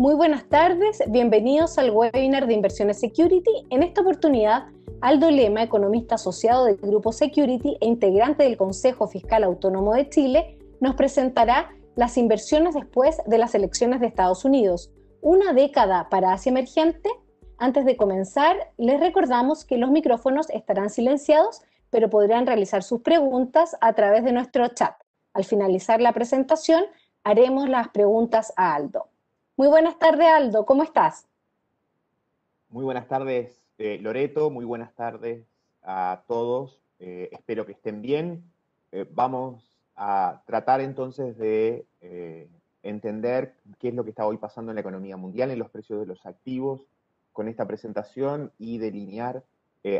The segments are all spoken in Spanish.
Muy buenas tardes, bienvenidos al webinar de Inversiones Security. En esta oportunidad, Aldo Lema, economista asociado del Grupo Security e integrante del Consejo Fiscal Autónomo de Chile, nos presentará las inversiones después de las elecciones de Estados Unidos, una década para Asia Emergente. Antes de comenzar, les recordamos que los micrófonos estarán silenciados, pero podrán realizar sus preguntas a través de nuestro chat. Al finalizar la presentación, haremos las preguntas a Aldo. Muy buenas tardes, Aldo, ¿cómo estás? Muy buenas tardes, eh, Loreto, muy buenas tardes a todos. Eh, espero que estén bien. Eh, vamos a tratar entonces de entender qué es lo que está hoy pasando en la economía mundial, en los precios de los activos, con esta presentación y delinear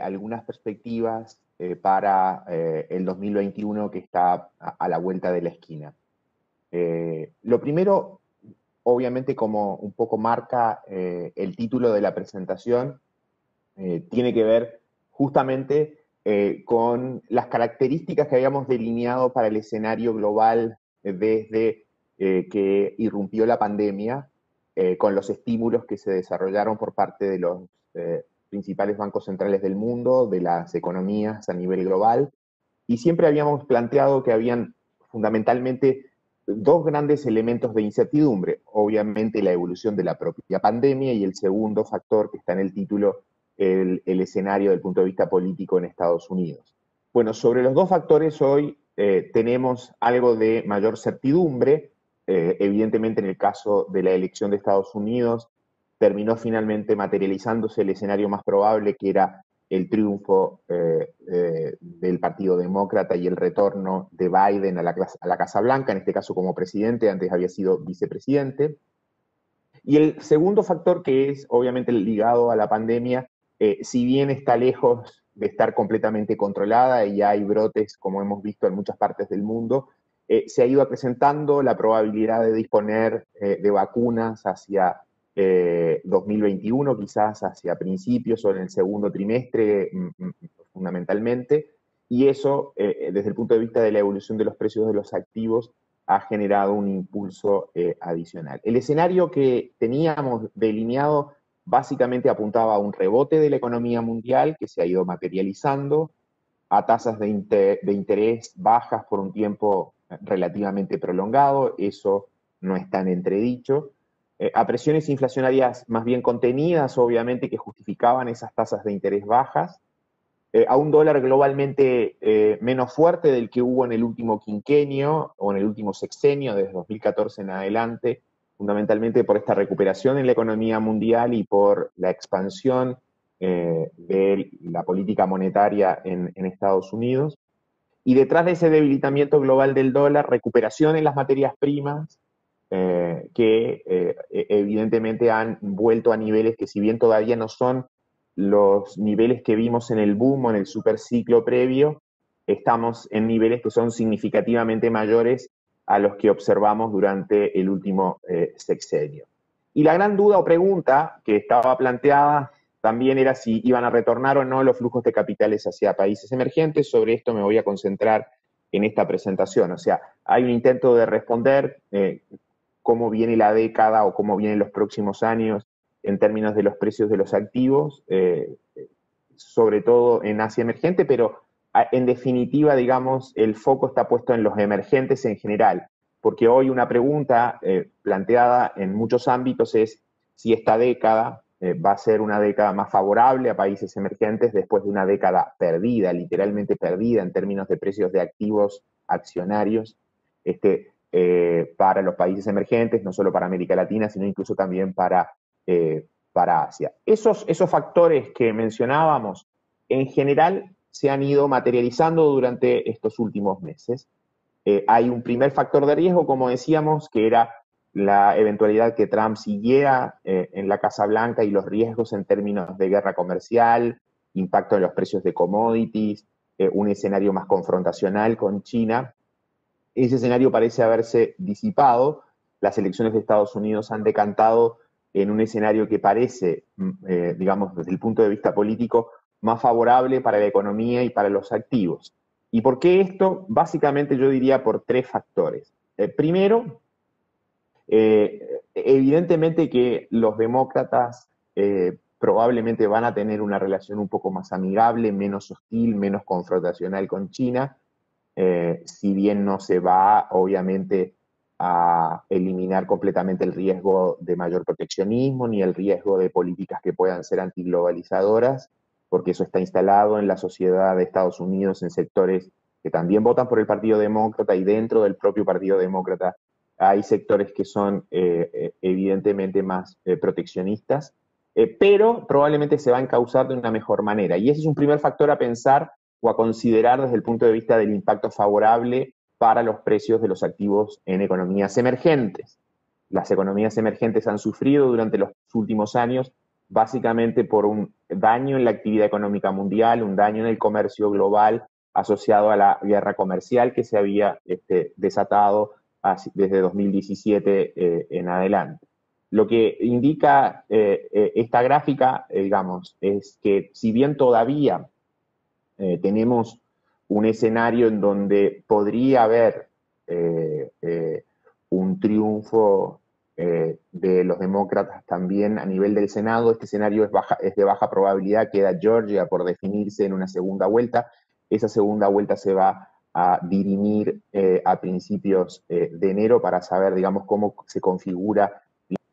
algunas perspectivas para el 2021 que está a, la vuelta de la esquina. lo primero obviamente como un poco marca eh, el título de la presentación, eh, tiene que ver justamente eh, con las características que habíamos delineado para el escenario global desde que irrumpió la pandemia, con los estímulos que se desarrollaron por parte de los principales bancos centrales del mundo, de las economías a nivel global, y siempre habíamos planteado que habían fundamentalmente dos grandes elementos de incertidumbre. Obviamente la evolución de la propia pandemia y el segundo factor que está en el título, el, escenario del punto de vista político en Estados Unidos. Bueno, sobre los dos factores hoy eh, tenemos algo de mayor certidumbre. Eh, evidentemente en el caso de la elección de Estados Unidos terminó finalmente materializándose el escenario más probable que era el triunfo eh, eh, del Partido Demócrata y el retorno de Biden a la, Casa Blanca, en este caso como presidente, antes había sido vicepresidente. Y el segundo factor que es obviamente ligado a la pandemia, eh, si bien está lejos de estar completamente controlada y hay brotes, como hemos visto en muchas partes del mundo, se ha ido acrecentando la probabilidad de disponer de vacunas hacia 2021, eh, quizás hacia principios o en el segundo trimestre mm, mm, fundamentalmente, y eso, eh, desde el punto de vista de la evolución de los precios de los activos, ha generado un impulso eh, adicional. El escenario que teníamos delineado básicamente apuntaba a un rebote de la economía mundial que se ha ido materializando, a tasas de, de interés bajas por un tiempo relativamente prolongado, eso no está en entredicho, eh, a presiones inflacionarias más bien contenidas, obviamente, que justificaban esas tasas de interés bajas, eh, a un dólar globalmente eh, menos fuerte del que hubo en el último quinquenio o en el último sexenio, desde 2014 en adelante, fundamentalmente por esta recuperación en la economía mundial y por la expansión de la política monetaria en, en Estados Unidos. Y detrás de ese debilitamiento global del dólar, recuperación en las materias primas, eh, que eh, e-, evidentemente han vuelto a niveles que si bien todavía no son los niveles que vimos en el boom o en el superciclo previo, estamos en niveles que son significativamente mayores a los que observamos durante el último eh, sexenio. Y la gran duda o pregunta que estaba planteada también era si iban a retornar o no los flujos de capitales hacia países emergentes. Sobre esto me voy a concentrar en esta presentación. O sea, hay un intento de responder cómo viene la década o cómo vienen los próximos años en términos de los precios de los activos, eh, sobre todo en Asia emergente, pero en definitiva, digamos, el foco está puesto en los emergentes en general, porque hoy una pregunta eh, planteada en muchos ámbitos es si esta década eh, va a ser una década más favorable a países emergentes después de una década perdida, literalmente perdida en términos de precios de activos accionarios. Este, eh, para los países emergentes, no solo para América Latina, sino incluso también para, eh, para Asia. Esos, esos factores que mencionábamos, en general, se han ido materializando durante estos últimos meses. Eh, hay un primer factor de riesgo, como decíamos, que era la eventualidad que Trump siguiera en la Casa Blanca y los riesgos en términos de guerra comercial, impacto en los precios de commodities, un escenario más confrontacional con China, ese escenario parece haberse disipado. Las elecciones de Estados Unidos han decantado en un escenario que parece, mm, eh, digamos, desde el punto de vista político, más favorable para la economía y para los activos. ¿Y por qué esto? Básicamente yo diría por tres factores. Eh, primero, evidentemente que los demócratas probablemente van a tener una relación un poco más amigable, menos hostil, menos confrontacional con China, si bien no se va, obviamente, a eliminar completamente el riesgo de mayor proteccionismo ni el riesgo de políticas que puedan ser antiglobalizadoras, porque eso está instalado en la sociedad de Estados Unidos en sectores que también votan por el Partido Demócrata y dentro del propio Partido Demócrata hay sectores que son eh, eh, evidentemente más eh, proteccionistas, pero probablemente se va a encauzar de una mejor manera. Y ese es un primer factor a pensar o a considerar desde el punto de vista del impacto favorable para los precios de los activos en economías emergentes. Las economías emergentes han sufrido durante los últimos años básicamente por un daño en la actividad económica mundial, un daño en el comercio global asociado a la guerra comercial que se había este, desatado desde 2017 eh, en adelante. Lo que indica eh, eh, esta gráfica, digamos, es que si bien todavía tenemos un escenario en donde podría haber eh, eh, un triunfo eh, de los demócratas también a nivel del Senado. Este escenario es de baja probabilidad, queda Georgia por definirse en una segunda vuelta. Esa segunda vuelta se va a dirimir a principios de enero para saber, digamos, cómo se configura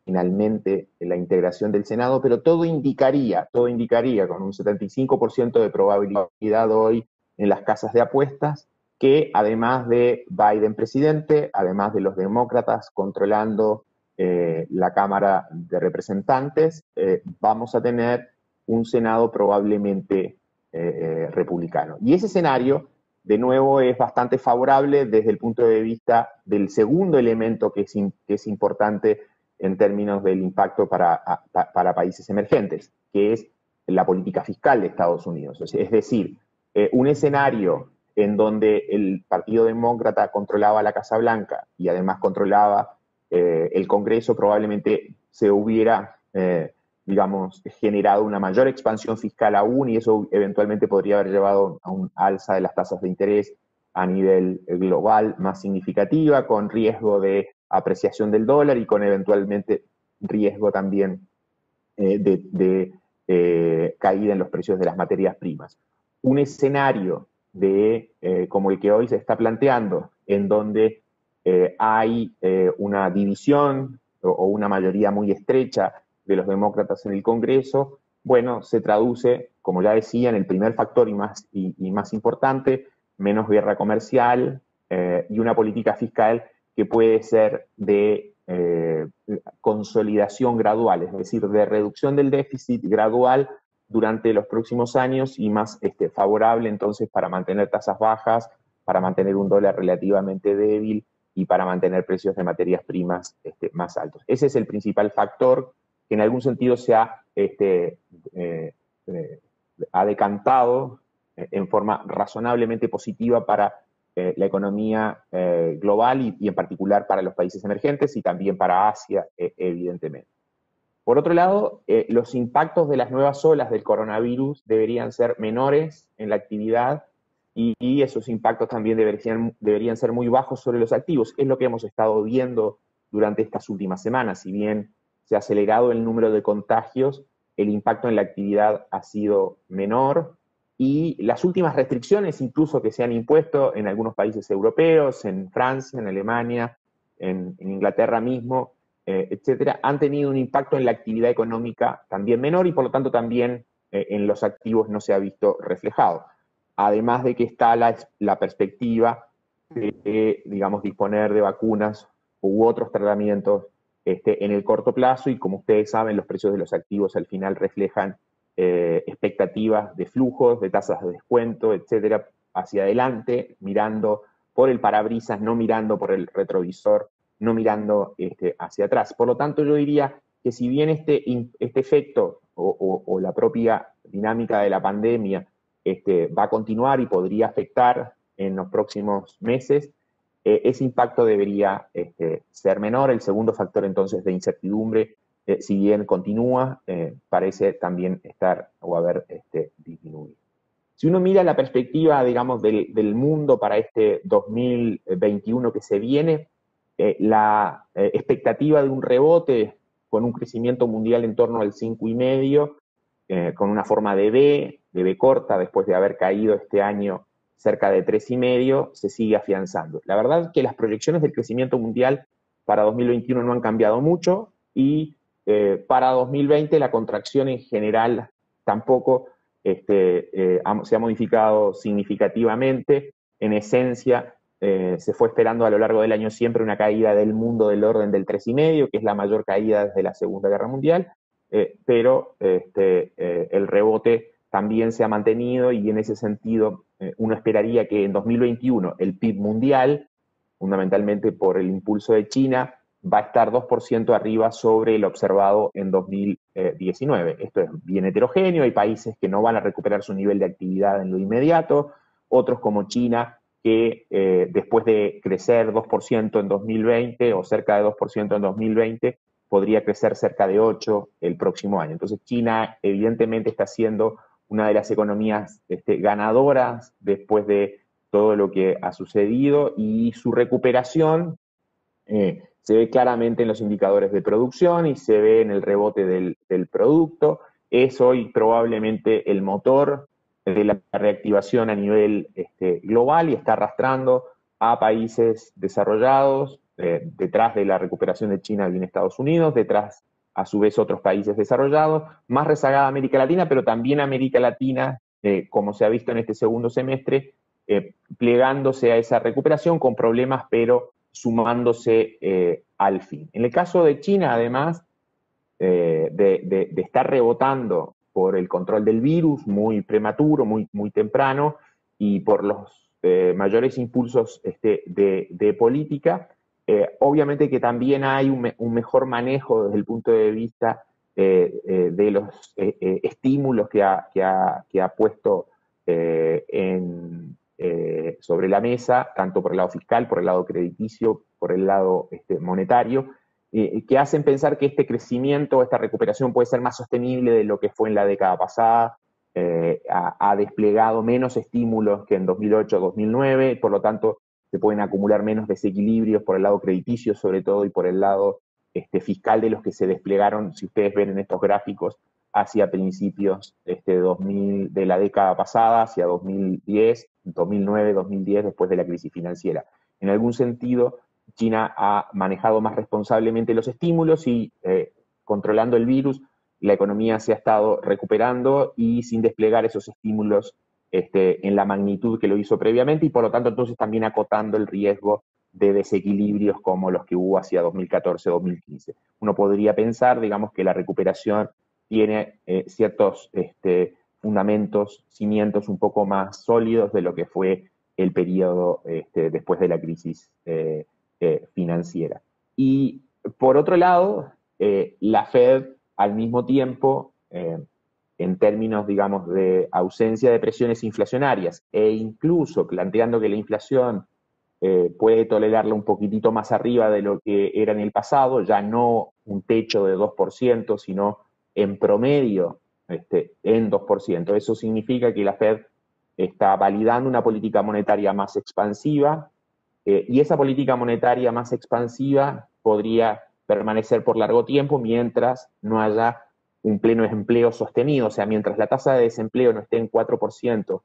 finalmente la integración del Senado, pero todo indicaría, todo indicaría con un 75% de probabilidad hoy en las casas de apuestas, que además de Biden presidente, además de los demócratas controlando eh, la Cámara de Representantes, eh, vamos a tener un Senado probablemente eh, republicano. Y ese escenario, de nuevo, es bastante favorable desde el punto de vista del segundo elemento que es importante en términos del impacto para, para países emergentes, que es la política fiscal de Estados Unidos. Es decir, eh, un escenario en donde el Partido Demócrata controlaba la Casa Blanca y además controlaba eh, el Congreso, probablemente se hubiera, eh, digamos, generado una mayor expansión fiscal aún y eso eventualmente podría haber llevado a un alza de las tasas de interés a nivel global más significativa, con riesgo de apreciación del dólar y con eventualmente riesgo también de caída en los precios de las materias primas. Un escenario de, eh, como el que hoy se está planteando, en donde eh, hay eh, una división o, una mayoría muy estrecha de los demócratas en el Congreso, bueno, se traduce, como ya decía, en el primer factor y más, y más importante, menos guerra comercial y una política fiscal que puede ser de consolidación gradual, es decir, de reducción del déficit gradual durante los próximos años y más este, favorable entonces para mantener tasas bajas, para mantener un dólar relativamente débil y para mantener precios de materias primas este, más altos. Ese es el principal factor que en algún sentido se ha, este, eh, eh, decantado eh, en forma razonablemente positiva para la economía global y, en particular para los países emergentes y también para Asia, evidentemente. Por otro lado, eh, los impactos de las nuevas olas del coronavirus deberían ser menores en la actividad y, esos impactos también deberían, deberían ser muy bajos sobre los activos. Es lo que hemos estado viendo durante estas últimas semanas. Si bien se ha acelerado el número de contagios, el impacto en la actividad ha sido menor y las últimas restricciones incluso que se han impuesto en algunos países europeos, en Francia, en Alemania, en Inglaterra mismo, eh, etcétera, han tenido un impacto en la actividad económica también menor y por lo tanto también eh, en los activos no se ha visto reflejado. Además de que está la, perspectiva de, digamos, disponer de vacunas u otros tratamientos este, en el corto plazo y como ustedes saben, los precios de los activos al final reflejan eh, expectativas de flujos, de tasas de descuento, etcétera, hacia adelante, mirando por el parabrisas, no mirando por el retrovisor no mirando este, hacia atrás. Por lo tanto, yo diría que si bien este, este efecto o, la propia dinámica de la pandemia este, va a continuar y podría afectar en los próximos meses, eh, ese impacto debería este, ser menor. El segundo factor entonces de incertidumbre, eh, si bien continúa, eh, parece también estar o haber este, disminuido. Si uno mira la perspectiva, digamos, del, del mundo para este 2021 que se viene, la expectativa de un rebote con un crecimiento mundial en torno al 5,5, con una forma de B, de B corta, después de haber caído este año cerca de 3,5, se sigue afianzando. La verdad que las proyecciones del crecimiento mundial para 2021 no han cambiado mucho y eh, para 2020 la contracción en general tampoco este, eh, se ha modificado significativamente. En esencia, eh, se fue esperando a lo largo del año siempre una caída del mundo del orden del 3,5, que es la mayor caída desde la Segunda Guerra Mundial, pero este, el rebote también se ha mantenido y en ese sentido uno esperaría que en 2021 el PIB mundial, fundamentalmente por el impulso de China, va a estar 2% arriba sobre el observado en 2019. Esto es bien heterogéneo, hay países que no van a recuperar su nivel de actividad en lo inmediato, otros como China, que eh, después de crecer 2% en 2020 o cerca de 2% en 2020, podría crecer cerca de 8% el próximo año. Entonces China evidentemente está siendo una de las economías este, ganadoras después de todo lo que ha sucedido y su recuperación eh, se ve claramente en los indicadores de producción y se ve en el rebote del, producto. Es hoy probablemente el motor de la reactivación a nivel este, global y está arrastrando a países desarrollados, eh, detrás de la recuperación de China en Estados Unidos, detrás a su vez otros países desarrollados, más rezagada América Latina, pero también América Latina, eh, como se ha visto en este segundo semestre, eh, plegándose a esa recuperación con problemas, pero sumándose eh, al fin. En el caso de China, además eh, de, estar rebotando por el control del virus muy prematuro, muy, muy temprano, y por los eh, mayores impulsos este, de, política, obviamente que también hay un, mejor manejo desde el punto de vista de los estímulos que ha, que ha puesto en, eh, sobre la mesa, tanto por el lado fiscal, por el lado crediticio, por el lado este, monetario, que hacen pensar que este crecimiento, esta recuperación puede ser más sostenible de lo que fue en la década pasada, eh, ha, desplegado menos estímulos que en 2008-2009, por lo tanto se pueden acumular menos desequilibrios por el lado crediticio sobre todo y por el lado este, fiscal de los que se desplegaron, si ustedes ven en estos gráficos, hacia principios este, 2000, de la década pasada, hacia 2010, 2009, 2010, después de la crisis financiera. En algún sentido, China ha manejado más responsablemente los estímulos y eh, controlando el virus, la economía se ha estado recuperando y sin desplegar esos estímulos este, en la magnitud que lo hizo previamente y por lo tanto entonces también acotando el riesgo de desequilibrios como los que hubo hacia 2014-2015. Uno podría pensar, digamos, que la recuperación tiene eh, ciertos este, fundamentos, cimientos un poco más sólidos de lo que fue el periodo este, después de la crisis eh, eh, financiera. Y por otro lado, la Fed al mismo tiempo, en términos, digamos, de ausencia de presiones inflacionarias e incluso planteando que la inflación puede tolerarla un poquitito más arriba de lo que era en el pasado, ya no un techo de 2%, sino en promedio este, en 2%. Eso significa que la Fed está validando una política monetaria más expansiva eh, y esa política monetaria más expansiva podría permanecer por largo tiempo mientras no haya un pleno empleo sostenido, o sea, mientras la tasa de desempleo no esté en 4%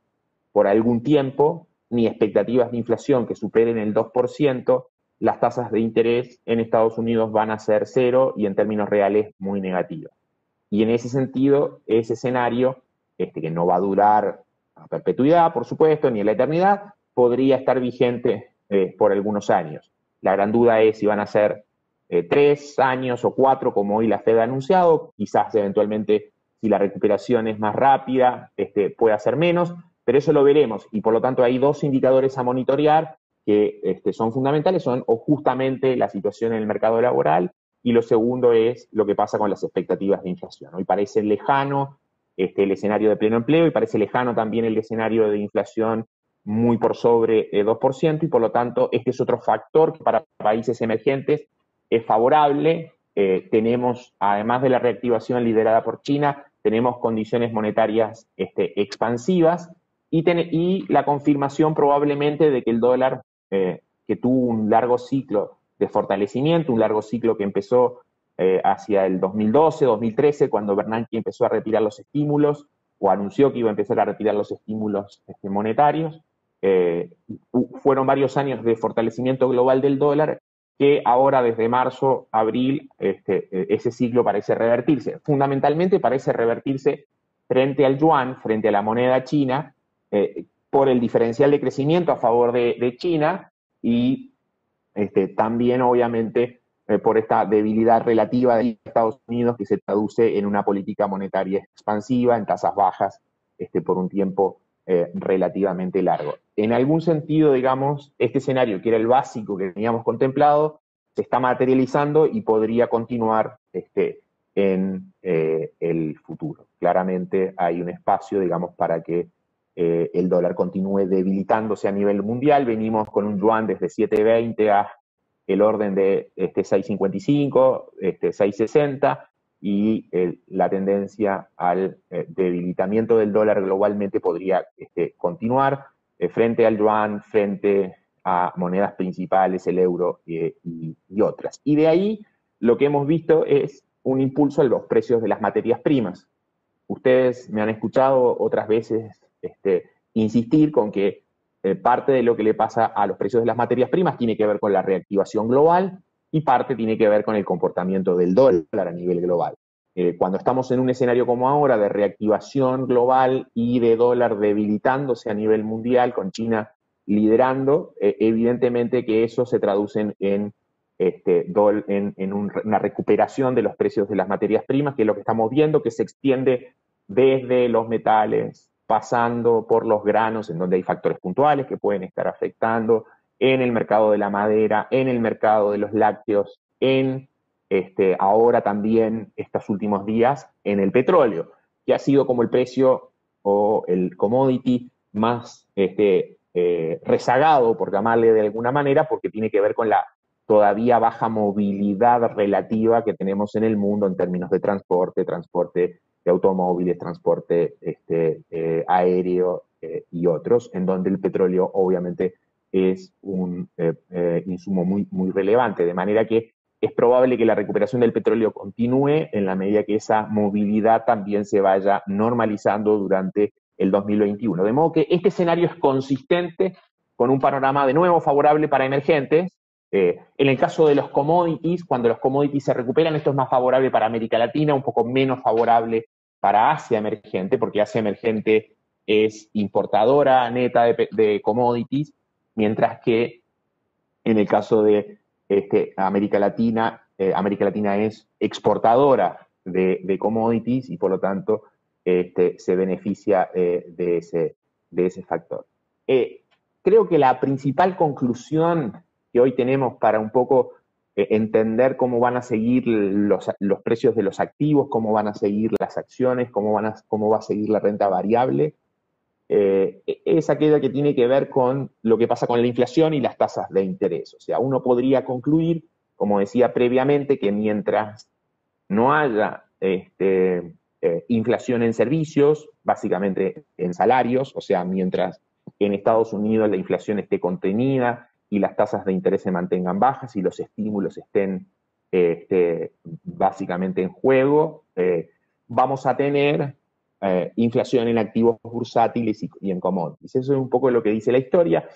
por algún tiempo, ni expectativas de inflación que superen el 2%, las tasas de interés en Estados Unidos van a ser cero y en términos reales muy negativas. Y en ese sentido, ese escenario, este, que no va a durar a perpetuidad, por supuesto, ni a la eternidad, podría estar vigente eh, por algunos años. La gran duda es si van a ser eh, tres años o cuatro, como hoy la Fed ha anunciado, quizás eventualmente si la recuperación es más rápida, este, pueda ser menos, pero eso lo veremos. Y por lo tanto hay dos indicadores a monitorear que este, son fundamentales, son o justamente la situación en el mercado laboral y lo segundo es lo que pasa con las expectativas de inflación. Hoy parece lejano este, el escenario de pleno empleo y parece lejano también el escenario de inflación muy por sobre el 2% y por lo tanto este es otro factor que para países emergentes es favorable. Eh, tenemos, además de la reactivación liderada por China, tenemos condiciones monetarias este, expansivas y, y, la confirmación probablemente de que el dólar, eh, que tuvo un largo ciclo de fortalecimiento, un largo ciclo que empezó eh, hacia el 2012, 2013, cuando Bernanke empezó a retirar los estímulos o anunció que iba a empezar a retirar los estímulos este, monetarios. Eh, fueron varios años de fortalecimiento global del dólar que ahora desde marzo, abril, este, ese ciclo parece revertirse. Fundamentalmente parece revertirse frente al yuan, frente a la moneda china, eh, por el diferencial de crecimiento a favor de, China y este, también obviamente eh, por esta debilidad relativa de Estados Unidos que se traduce en una política monetaria expansiva, en tasas bajas, este, por un tiempo eh, relativamente largo. En algún sentido, digamos, este escenario, que era el básico que teníamos contemplado, se está materializando y podría continuar este, en eh, el futuro. Claramente hay un espacio, digamos, para que eh, el dólar continúe debilitándose a nivel mundial. Venimos con un yuan desde 7.20 a el orden de este 6.55, este 6.60, y la tendencia al eh, debilitamiento del dólar globalmente podría este, continuar eh, frente al yuan, frente a monedas principales, el euro eh, y, otras. Y de ahí lo que hemos visto es un impulso a los precios de las materias primas. Ustedes me han escuchado otras veces este, insistir con que parte de lo que le pasa a los precios de las materias primas tiene que ver con la reactivación global y parte tiene que ver con el comportamiento del dólar a nivel global. Eh, cuando estamos en un escenario como ahora de reactivación global y de dólar debilitándose a nivel mundial, con China liderando, eh, evidentemente que eso se traduce en, este, en, una recuperación de los precios de las materias primas, que es lo que estamos viendo, que se extiende desde los metales, pasando por los granos, en donde hay factores puntuales que pueden estar afectando, en el mercado de la madera, en el mercado de los lácteos, en este, ahora también estos últimos días en el petróleo, que ha sido como el precio o el commodity más este, eh, rezagado, por llamarle de alguna manera, porque tiene que ver con la todavía baja movilidad relativa que tenemos en el mundo en términos de transporte, transporte de automóviles, transporte este, eh, aéreo eh, y otros, en donde el petróleo obviamente es un eh, insumo muy, muy relevante, de manera que es probable que la recuperación del petróleo continúe en la medida que esa movilidad también se vaya normalizando durante el 2021. De modo que este escenario es consistente con un panorama de nuevo favorable para emergentes. En el caso de los commodities, cuando los commodities se recuperan, esto es más favorable para América Latina, un poco menos favorable para Asia emergente, porque Asia emergente es importadora neta de, commodities mientras que en el caso de este, América Latina, eh, América Latina es exportadora de, commodities y por lo tanto este, se beneficia eh, de, ese, de ese factor. Eh, creo que la principal conclusión que hoy tenemos para un poco entender cómo van a seguir los, los, precios de los activos, cómo van a seguir las acciones, cómo, van a, cómo va a seguir la renta variable, eh, es aquella que tiene que ver con lo que pasa con la inflación y las tasas de interés. O sea, uno podría concluir, como decía previamente, que mientras no haya este, eh, inflación en servicios, básicamente en salarios, o sea, mientras en Estados Unidos la inflación esté contenida y las tasas de interés se mantengan bajas y los estímulos estén este, básicamente en juego, eh, vamos a tener eh, inflación en activos bursátiles y, en commodities. Eso es un poco lo que dice la historia.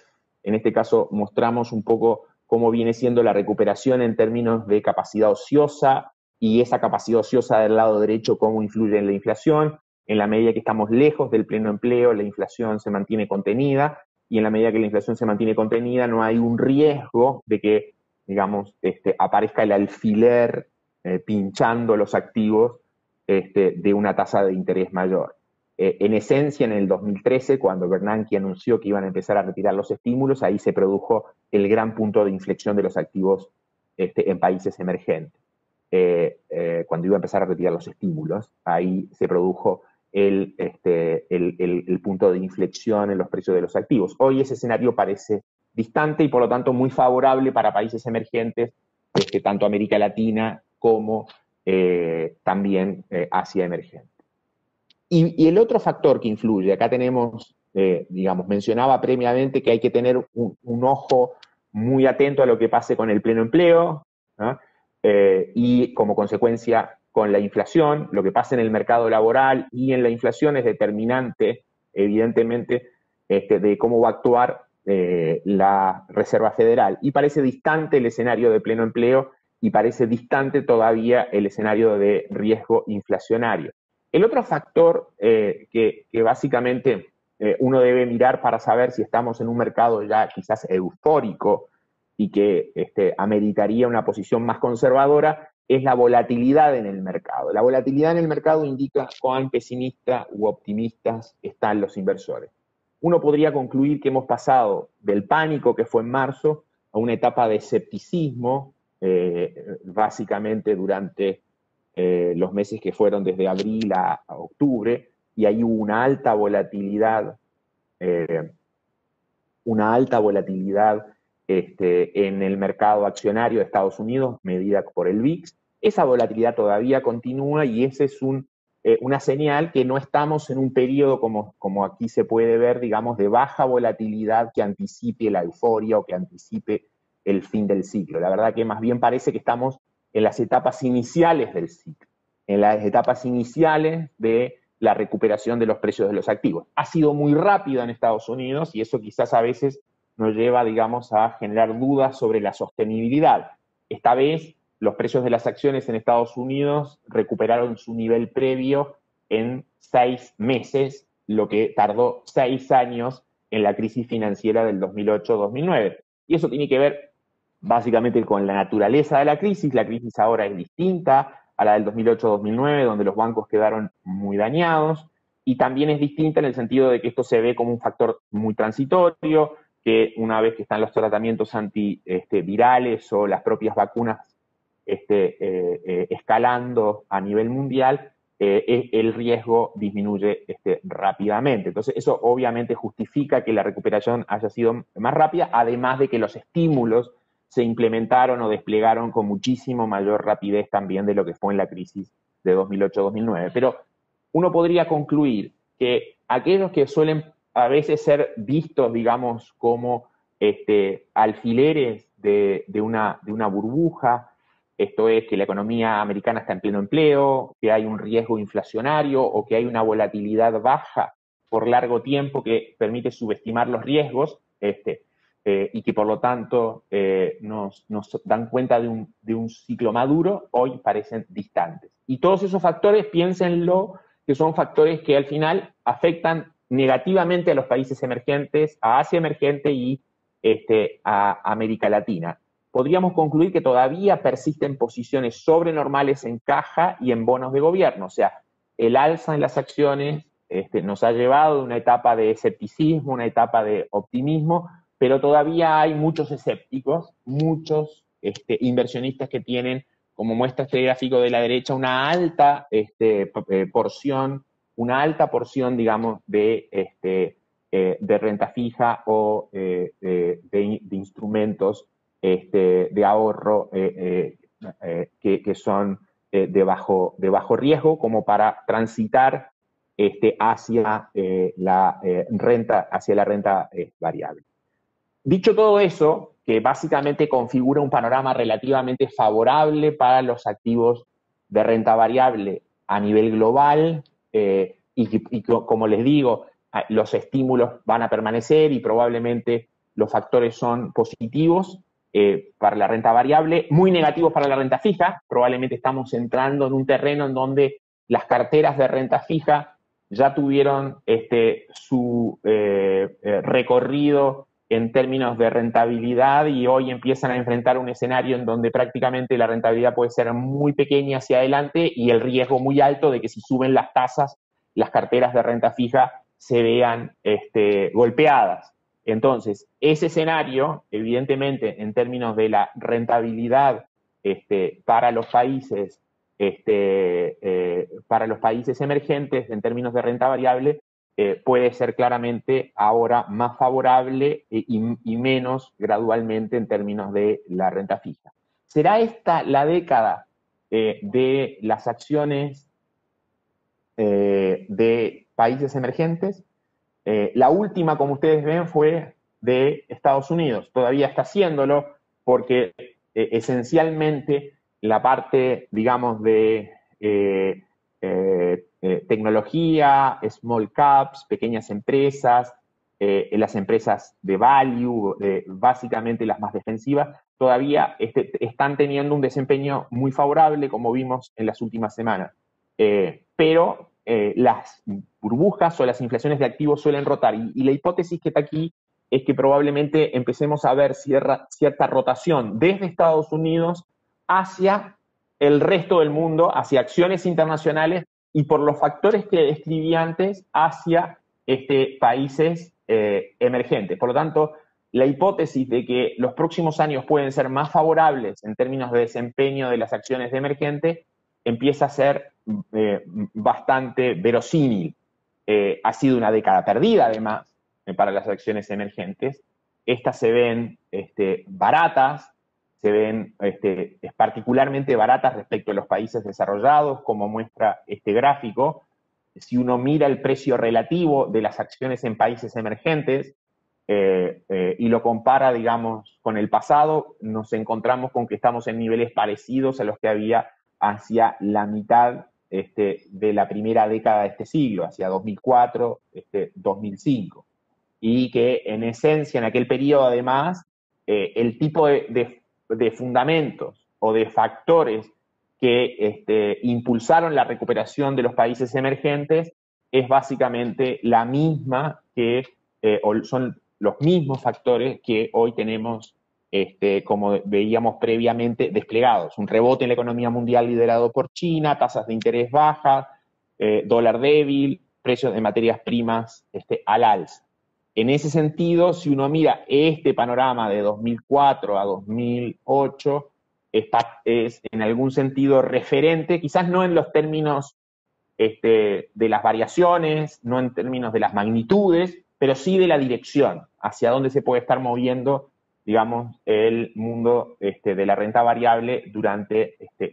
En este caso mostramos un poco cómo viene siendo la recuperación en términos de capacidad ociosa y esa capacidad ociosa del lado derecho, cómo influye en la inflación. En la medida que estamos lejos del pleno empleo, la inflación se mantiene contenida y en la medida que la inflación se mantiene contenida, no hay un riesgo de que, digamos, este, aparezca el alfiler eh, pinchando los activos este, de una tasa de interés mayor. Eh, en esencia, en el 2013, cuando Bernanke anunció que iban a empezar a retirar los estímulos, ahí se produjo el gran punto de inflexión de los activos este, en países emergentes. Eh, cuando iba a empezar a retirar los estímulos, ahí se produjo el, este, el, punto de inflexión en los precios de los activos. Hoy ese escenario parece distante y por lo tanto muy favorable para países emergentes, este, tanto América Latina como eh, también eh, hacia emergente. Y, el otro factor que influye, acá tenemos, eh, digamos, mencionaba previamente que hay que tener un, ojo muy atento a lo que pase con el pleno empleo y como consecuencia con la inflación, lo que pasa en el mercado laboral y en la inflación es determinante, evidentemente, este, de cómo va a actuar eh, la Reserva Federal. Y parece distante el escenario de pleno empleo y parece distante todavía el escenario de riesgo inflacionario. El otro factor eh, que, básicamente eh, uno debe mirar para saber si estamos en un mercado ya quizás eufórico y que este, ameritaría una posición más conservadora es la volatilidad en el mercado. La volatilidad en el mercado indica cuán pesimistas u optimistas están los inversores. Uno podría concluir que hemos pasado del pánico que fue en marzo a una etapa de escepticismo, eh, básicamente durante eh, los meses que fueron desde abril a, octubre, y hubo una alta volatilidad, eh, una alta volatilidad este, en el mercado accionario de Estados Unidos, medida por el VIX. Esa volatilidad todavía continúa y ese es eh, una señal que no estamos en un periodo como, como aquí se puede ver, digamos, de baja volatilidad que anticipe la euforia o que anticipe el fin del ciclo. La verdad que más bien parece que estamos en las etapas iniciales del ciclo, en las etapas iniciales de la recuperación de los precios de los activos. Ha sido muy rápido en Estados Unidos y eso quizás a veces nos lleva, digamos, a generar dudas sobre la sostenibilidad. Esta vez los precios de las acciones en Estados Unidos recuperaron su nivel previo en seis meses, lo que tardó seis años en la crisis financiera del 2008-2009. Y eso tiene que ver básicamente con la naturaleza de la crisis. La crisis ahora es distinta a la del 2008-2009, donde los bancos quedaron muy dañados, y también es distinta en el sentido de que esto se ve como un factor muy transitorio, que una vez que están los tratamientos antivirales este, o las propias vacunas este, eh, eh, escalando a nivel mundial, eh, e, el riesgo disminuye este, rápidamente. Entonces, eso obviamente justifica que la recuperación haya sido más rápida, además de que los estímulos se implementaron o desplegaron con muchísimo mayor rapidez también de lo que fue en la crisis de 2008-2009. Pero uno podría concluir que aquellos que suelen a veces ser vistos, digamos, como este, alfileres de, una, burbuja, esto es que la economía americana está en pleno empleo, que hay un riesgo inflacionario o que hay una volatilidad baja por largo tiempo que permite subestimar los riesgos, este, eh, y que por lo tanto eh, nos, dan cuenta de un, ciclo maduro, hoy parecen distantes. Y todos esos factores, piénsenlo, que son factores que al final afectan negativamente a los países emergentes, a Asia emergente y este, a América Latina. Podríamos concluir que todavía persisten posiciones sobrenormales en caja y en bonos de gobierno, o sea, el alza en las acciones este, nos ha llevado a una etapa de escepticismo, una etapa de optimismo, pero todavía hay muchos escépticos, muchos este, inversionistas que tienen, como muestra este gráfico de la derecha, una alta eh, porción, una alta porción, digamos, de, este, eh, de renta fija o eh, de, instrumentos este, de ahorro que, son de, bajo, de bajo riesgo, como para transitar este, hacia, la, renta, hacia la renta variable. Dicho todo eso, que básicamente configura un panorama relativamente favorable para los activos de renta variable a nivel global, eh, y, como les digo, los estímulos van a permanecer y probablemente los factores son positivos eh, para la renta variable, muy negativos para la renta fija. Probablemente estamos entrando en un terreno en donde las carteras de renta fija ya tuvieron este, su eh, recorrido en términos de rentabilidad y hoy empiezan a enfrentar un escenario en donde prácticamente la rentabilidad puede ser muy pequeña hacia adelante y el riesgo muy alto de que si suben las tasas, las carteras de renta fija se vean este, golpeadas. Entonces, ese escenario, evidentemente, en términos de la rentabilidad este, para los países, este, eh, para los países emergentes, en términos de renta variable, eh, puede ser claramente ahora más favorable eh, y, menos gradualmente en términos de la renta fija. ¿Será esta la década eh, de las acciones de países emergentes? la última, como ustedes ven, fue de Estados Unidos. Todavía está haciéndolo porque esencialmente la parte, digamos, de tecnología, small caps, pequeñas empresas, las empresas de value, básicamente las más defensivas, todavía este, están teniendo un desempeño muy favorable, como vimos en las últimas semanas. Eh, pero eh, las burbujas o las inflaciones de activos suelen rotar. Y, la hipótesis que está aquí es que probablemente empecemos a ver cierta rotación desde Estados Unidos hacia el resto del mundo, hacia acciones internacionales y por los factores que describí antes, hacia este, países eh, emergentes. Por lo tanto, la hipótesis de que los próximos años pueden ser más favorables en términos de desempeño de las acciones de emergente empieza a ser eh, bastante verosímil. Eh, ha sido una década perdida, además, para las acciones emergentes. Estas se ven este, baratas, se ven este, particularmente baratas respecto a los países desarrollados, como muestra este gráfico. Si uno mira el precio relativo de las acciones en países emergentes, eh, eh, y lo compara, digamos, con el pasado, nos encontramos con que estamos en niveles parecidos a los que había hacia la mitad este, de la primera década de este siglo, hacia 2004, este, 2005. Y que en esencia, en aquel periodo, además, eh, el tipo de, fundamentos o de factores que este, impulsaron la recuperación de los países emergentes es básicamente la misma que son los mismos factores que hoy tenemos, este, como veíamos previamente, desplegados. Un rebote en la economía mundial liderado por China, tasas de interés bajas, eh, dólar débil, precios de materias primas este, al alza. En ese sentido, si uno mira este panorama de 2004 a 2008, es en algún sentido referente, quizás no en los términos este, de las variaciones, no en términos de las magnitudes, pero sí de la dirección, hacia dónde se puede estar moviendo, digamos, el mundo este, de la renta variable durante, este,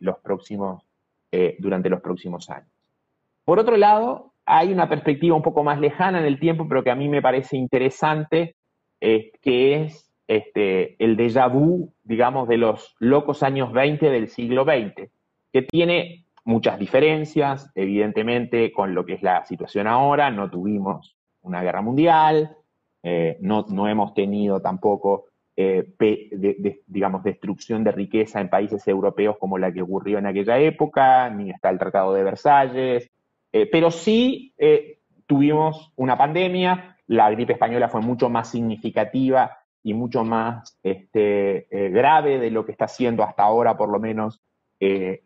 eh, durante los próximos años. Por otro lado, hay una perspectiva un poco más lejana en el tiempo, pero que a mí me parece interesante, eh, que es este, el déjà vu, digamos, de los locos años 20 del siglo XX, que tiene muchas diferencias, evidentemente, con lo que es la situación ahora. No tuvimos una guerra mundial, eh, no, no, hemos tenido tampoco, eh, digamos, destrucción de riqueza en países europeos como la que ocurrió en aquella época, ni está el Tratado de Versalles, eh, pero sí tuvimos una pandemia, la gripe española fue mucho más significativa y mucho más este, grave de lo que está siendo hasta ahora, por lo menos, el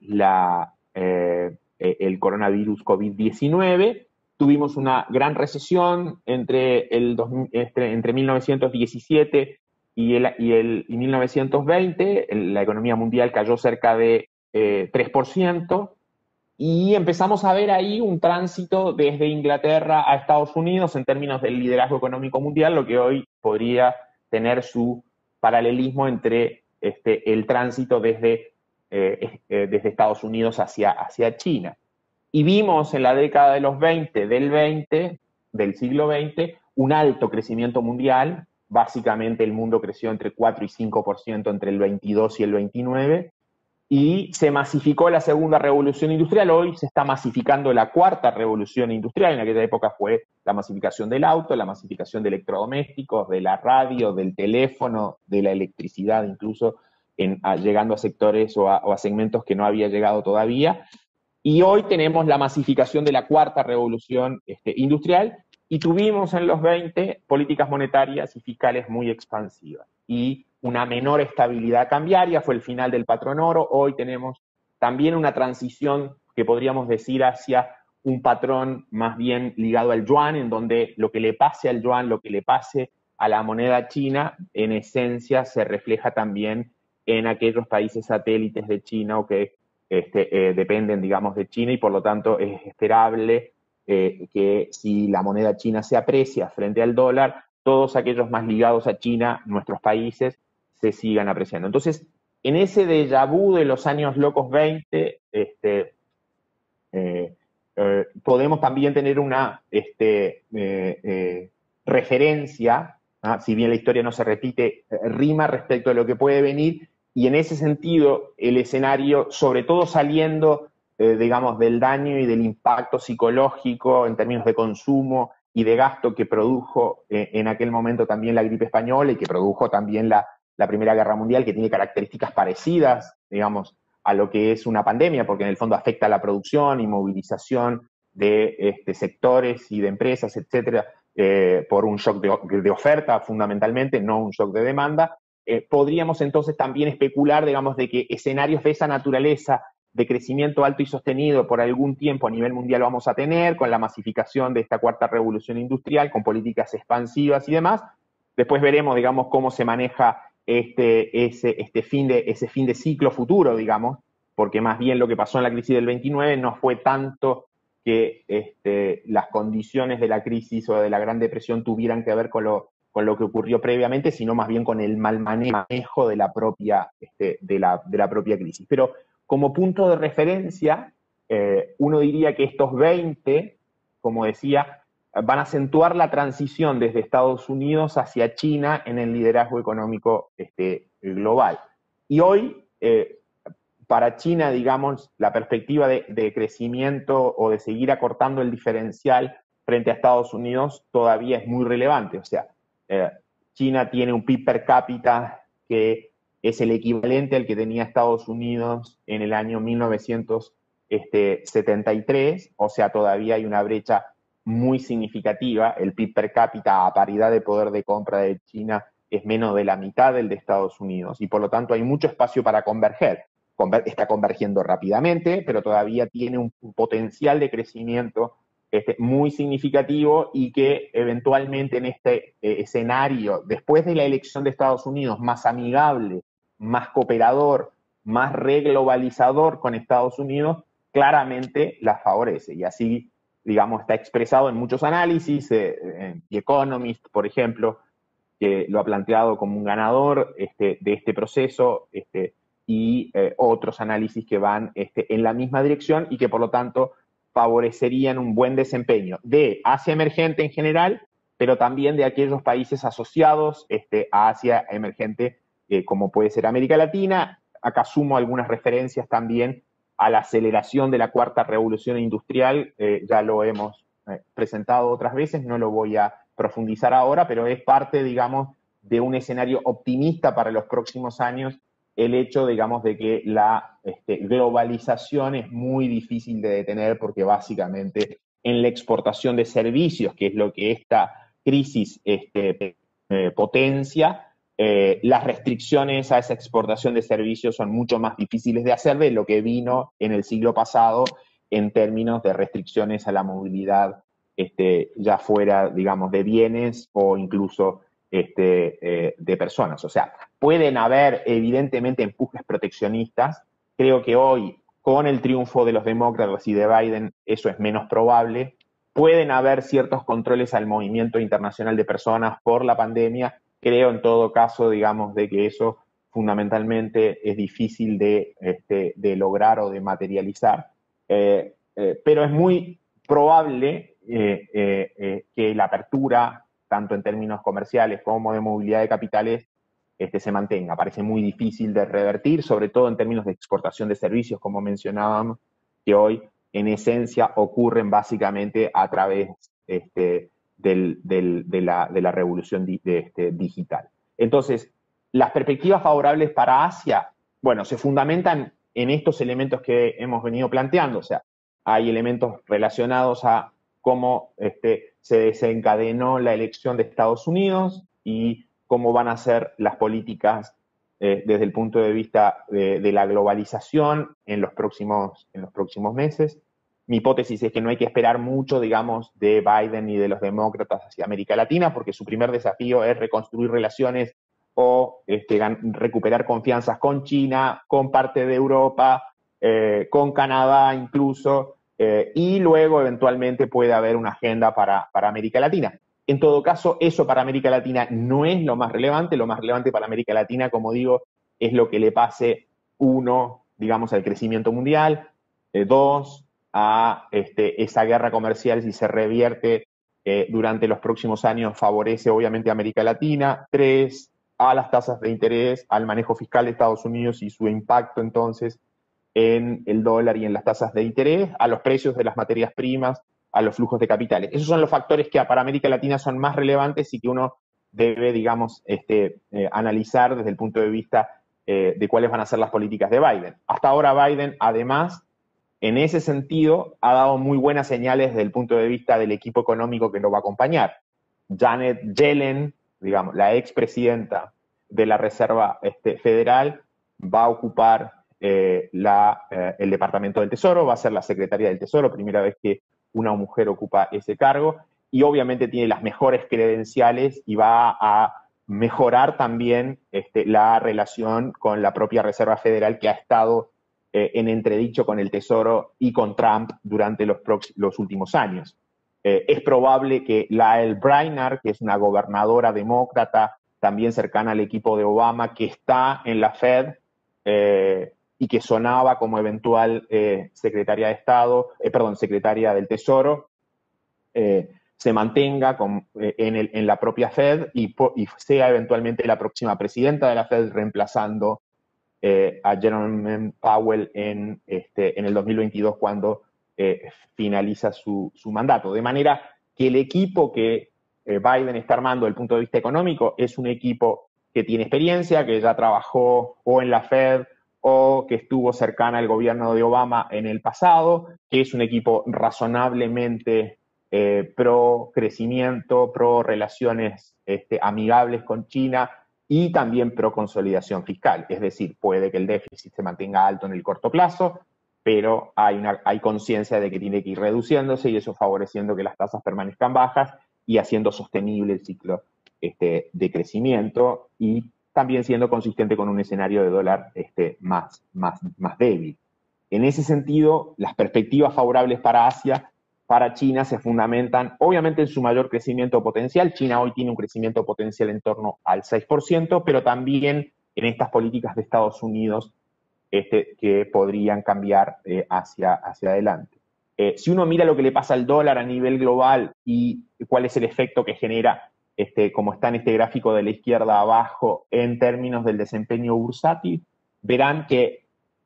coronavirus COVID-19 tuvimos una gran recesión entre, el, este, entre, 1917 y, el, y, el, 1920, la economía mundial cayó cerca de 3%, eh, y empezamos a ver ahí un tránsito desde Inglaterra a Estados Unidos en términos del liderazgo económico mundial, lo que hoy podría tener su paralelismo entre este, el tránsito desde, eh, eh, desde Estados Unidos hacia, hacia China. Y vimos en la década de los 20 del 20, del siglo XX, un alto crecimiento mundial. Básicamente el mundo creció entre 4 y 5% entre el 22 y el 29. Y se masificó la segunda revolución industrial. Hoy se está masificando la cuarta revolución industrial. En aquella época fue la masificación del auto, la masificación de electrodomésticos, de la radio, del teléfono, de la electricidad, incluso en, llegando a sectores o a segmentos que no había llegado todavía. Y hoy tenemos la masificación de la cuarta revolución este, industrial y tuvimos en los 20 políticas monetarias y fiscales muy expansivas y una menor estabilidad cambiaria, fue el final del patrón oro, hoy tenemos también una transición que podríamos decir hacia un patrón más bien ligado al yuan, en donde lo que le pase al yuan, lo que le pase a la moneda china, en esencia se refleja también en aquellos países satélites de China o que este, eh, dependen, digamos, de China y por lo tanto es esperable eh, que si la moneda china se aprecia frente al dólar, todos aquellos más ligados a China, nuestros países, se sigan apreciando. Entonces, en ese déjà vu de los años locos 20, este, eh, podemos también tener una este, referencia ¿ah? si bien la historia no se repite, eh, rima respecto a lo que puede venir, y en ese sentido el escenario, sobre todo saliendo, eh, digamos, del daño y del impacto psicológico en términos de consumo y de gasto que produjo eh, en aquel momento también la gripe española y que produjo también la, la Primera Guerra Mundial, que tiene características parecidas, digamos, a lo que es una pandemia, porque en el fondo afecta a la producción y movilización de este, sectores y de empresas, etcétera, eh, por un shock de, oferta fundamentalmente, no un shock de demanda, eh, podríamos entonces también especular, digamos, de que escenarios de esa naturaleza de crecimiento alto y sostenido por algún tiempo a nivel mundial vamos a tener, con la masificación de esta cuarta revolución industrial, con políticas expansivas y demás. Después veremos, digamos, cómo se maneja este, ese, este fin de, ese fin de ciclo futuro, digamos, porque más bien lo que pasó en la crisis del 29 no fue tanto que este, las condiciones de la crisis o de la Gran Depresión tuvieran que ver con lo, con lo que ocurrió previamente, sino más bien con el mal manejo de la propia, este, de la, de la propia crisis. Pero como punto de referencia, eh, uno diría que estos 20, como decía, van a acentuar la transición desde Estados Unidos hacia China en el liderazgo económico este, global. Y hoy, eh, para China, digamos, la perspectiva de, crecimiento o de seguir acortando el diferencial frente a Estados Unidos todavía es muy relevante. O sea, eh, China tiene un PIB per cápita que es el equivalente al que tenía Estados Unidos en el año 1973, o sea, todavía hay una brecha muy significativa. El PIB per cápita a paridad de poder de compra de China es menos de la mitad del de Estados Unidos y por lo tanto hay mucho espacio para converger está convergiendo rápidamente, pero todavía tiene un, potencial de crecimiento este, muy significativo y que eventualmente en este eh, escenario, después de la elección de Estados Unidos más amigable, más cooperador, más reglobalizador con Estados Unidos, claramente la favorece. Y así, digamos, está expresado en muchos análisis, eh, en The Economist, por ejemplo, que lo ha planteado como un ganador este, de este proceso, este, y eh, otros análisis que van este, en la misma dirección y que por lo tanto favorecerían un buen desempeño de Asia emergente en general, pero también de aquellos países asociados a Asia emergente, eh, como puede ser América Latina. Acá sumo algunas referencias también a la aceleración de la cuarta revolución industrial, eh, ya lo hemos presentado otras veces, no lo voy a profundizar ahora, pero es parte, digamos, de un escenario optimista para los próximos años el hecho, digamos, de que la este, globalización es muy difícil de detener porque básicamente en la exportación de servicios, que es lo que esta crisis este, eh, potencia, eh, las restricciones a esa exportación de servicios son mucho más difíciles de hacer de lo que vino en el siglo pasado en términos de restricciones a la movilidad, este, ya fuera, digamos, de bienes o incluso este, eh, de personas. O sea, pueden haber evidentemente empujes proteccionistas. Creo que hoy, con el triunfo de los demócratas y de Biden, eso es menos probable. Pueden haber ciertos controles al movimiento internacional de personas por la pandemia. Creo en todo caso, digamos, de que eso fundamentalmente es difícil de, este, lograr o de materializar. Eh, eh, pero es muy probable que la apertura tanto en términos comerciales como de movilidad de capitales, este, se mantenga. Parece muy difícil de revertir, sobre todo en términos de exportación de servicios, como mencionábamos, que hoy en esencia ocurren básicamente a través este, de, la, revolución este, digital. Entonces, las perspectivas favorables para Asia, bueno, se fundamentan en estos elementos que hemos venido planteando, o sea, hay elementos relacionados a cómo este, se desencadenó la elección de Estados Unidos y cómo van a ser las políticas eh, desde el punto de vista de, la globalización en los, próximos, en los próximos meses. Mi hipótesis es que no hay que esperar mucho, digamos, de Biden y de los demócratas hacia América Latina, porque su primer desafío es reconstruir relaciones o este, recuperar confianzas con China, con parte de Europa, eh, con Canadá incluso, eh, y luego eventualmente puede haber una agenda para, América Latina. En todo caso, eso para América Latina no es lo más relevante, lo más relevante para América Latina, como digo, es lo que le pase, uno, digamos, al crecimiento mundial, eh, dos, a este, esa guerra comercial si se revierte durante los próximos años favorece obviamente a América Latina. Tres, a las tasas de interés, al manejo fiscal de Estados Unidos y su impacto entonces en el dólar y en las tasas de interés, a los precios de las materias primas, a los flujos de capitales. Esos son los factores que para América Latina son más relevantes y que uno debe, digamos, este, eh, analizar desde el punto de vista eh, de cuáles van a ser las políticas de Biden. Hasta ahora Biden, además, en ese sentido, ha dado muy buenas señales desde el punto de vista del equipo económico que lo va a acompañar. Janet Yellen, digamos, la expresidenta de la Reserva este, Federal, va a ocupar eh, eh, el Departamento del Tesoro, va a ser la secretaria del Tesoro, primera vez que una mujer ocupa ese cargo, y obviamente tiene las mejores credenciales y va a mejorar también este, la relación con la propia Reserva Federal que ha estado eh, en entredicho con el Tesoro y con Trump durante los, los últimos años. es probable que Lael Brainard, que es una gobernadora demócrata también cercana al equipo de Obama, que está en la Fed, y que sonaba como eventual eh, secretaria de Estado, eh, perdón, secretaria del Tesoro, eh, se mantenga en, la propia Fed y, sea eventualmente la próxima presidenta de la Fed, reemplazando a Jerome Powell en, este, en el 2022 cuando finaliza su, su, mandato. De manera que el equipo que Biden está armando desde el punto de vista económico es un equipo que tiene experiencia, que ya trabajó o en la Fed o que estuvo cercana al gobierno de Obama en el pasado, que es un equipo razonablemente eh, pro crecimiento, pro relaciones este, amigables con China y también pro consolidación fiscal. Es decir, puede que el déficit se mantenga alto en el corto plazo, pero hay, hay conciencia de que tiene que ir reduciéndose y eso favoreciendo que las tasas permanezcan bajas y haciendo sostenible el ciclo este, de crecimiento y también siendo consistente con un escenario de dólar este, más, más, más débil. En ese sentido, las perspectivas favorables para Asia, para China, se fundamentan obviamente en su mayor crecimiento potencial. China hoy tiene un crecimiento potencial en torno al 6%, pero también en estas políticas de Estados Unidos este, que podrían cambiar eh, hacia, adelante. Eh, si uno mira lo que le pasa al dólar a nivel global y cuál es el efecto que genera este, como está en este gráfico de la izquierda abajo, en términos del desempeño bursátil, verán que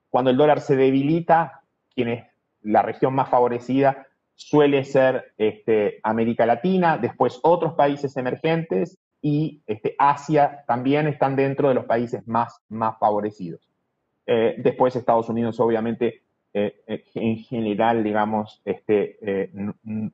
cuando el dólar se debilita, quien es la región más favorecida suele ser este, América Latina, después otros países emergentes y este, Asia también están dentro de los países más, más favorecidos. Eh, después Estados Unidos obviamente eh, eh, en general, digamos, este,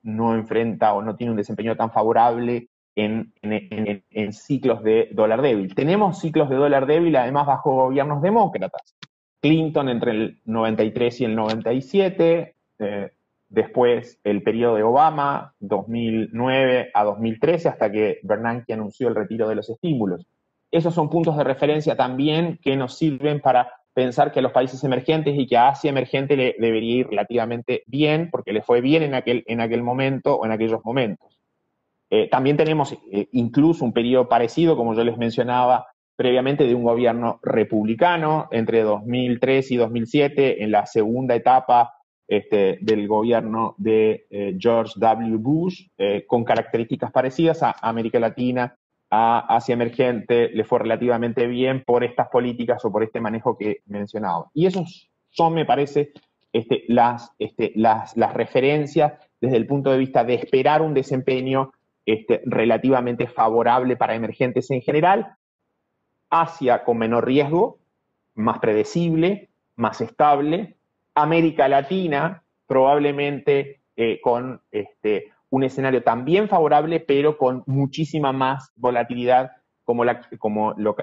no enfrenta o no tiene un desempeño tan favorable en, ciclos de dólar débil. Tenemos ciclos de dólar débil además bajo gobiernos demócratas. Clinton entre el 93 y el 97, eh, después el periodo de Obama, 2009 a 2013, hasta que Bernanke anunció el retiro de los estímulos. Esos son puntos de referencia también que nos sirven para pensar que a los países emergentes y que a Asia emergente le debería ir relativamente bien, porque le fue bien en aquel, en aquel momento o en aquellos momentos. Eh, también tenemos eh, incluso un periodo parecido, como yo les mencionaba previamente, de un gobierno republicano entre 2003 y 2007, en la segunda etapa este, del gobierno de eh, George W. Bush, con características parecidas a América Latina, a Asia Emergente, le fue relativamente bien por estas políticas o por este manejo que mencionaba. Y esos son, me parece, este, las, este, las, las referencias desde el punto de vista de esperar un desempeño relativamente favorable para emergentes en general, Asia con menor riesgo, más predecible, más estable, América Latina probablemente eh, con este, un escenario también favorable, pero con muchísima más volatilidad como, lo,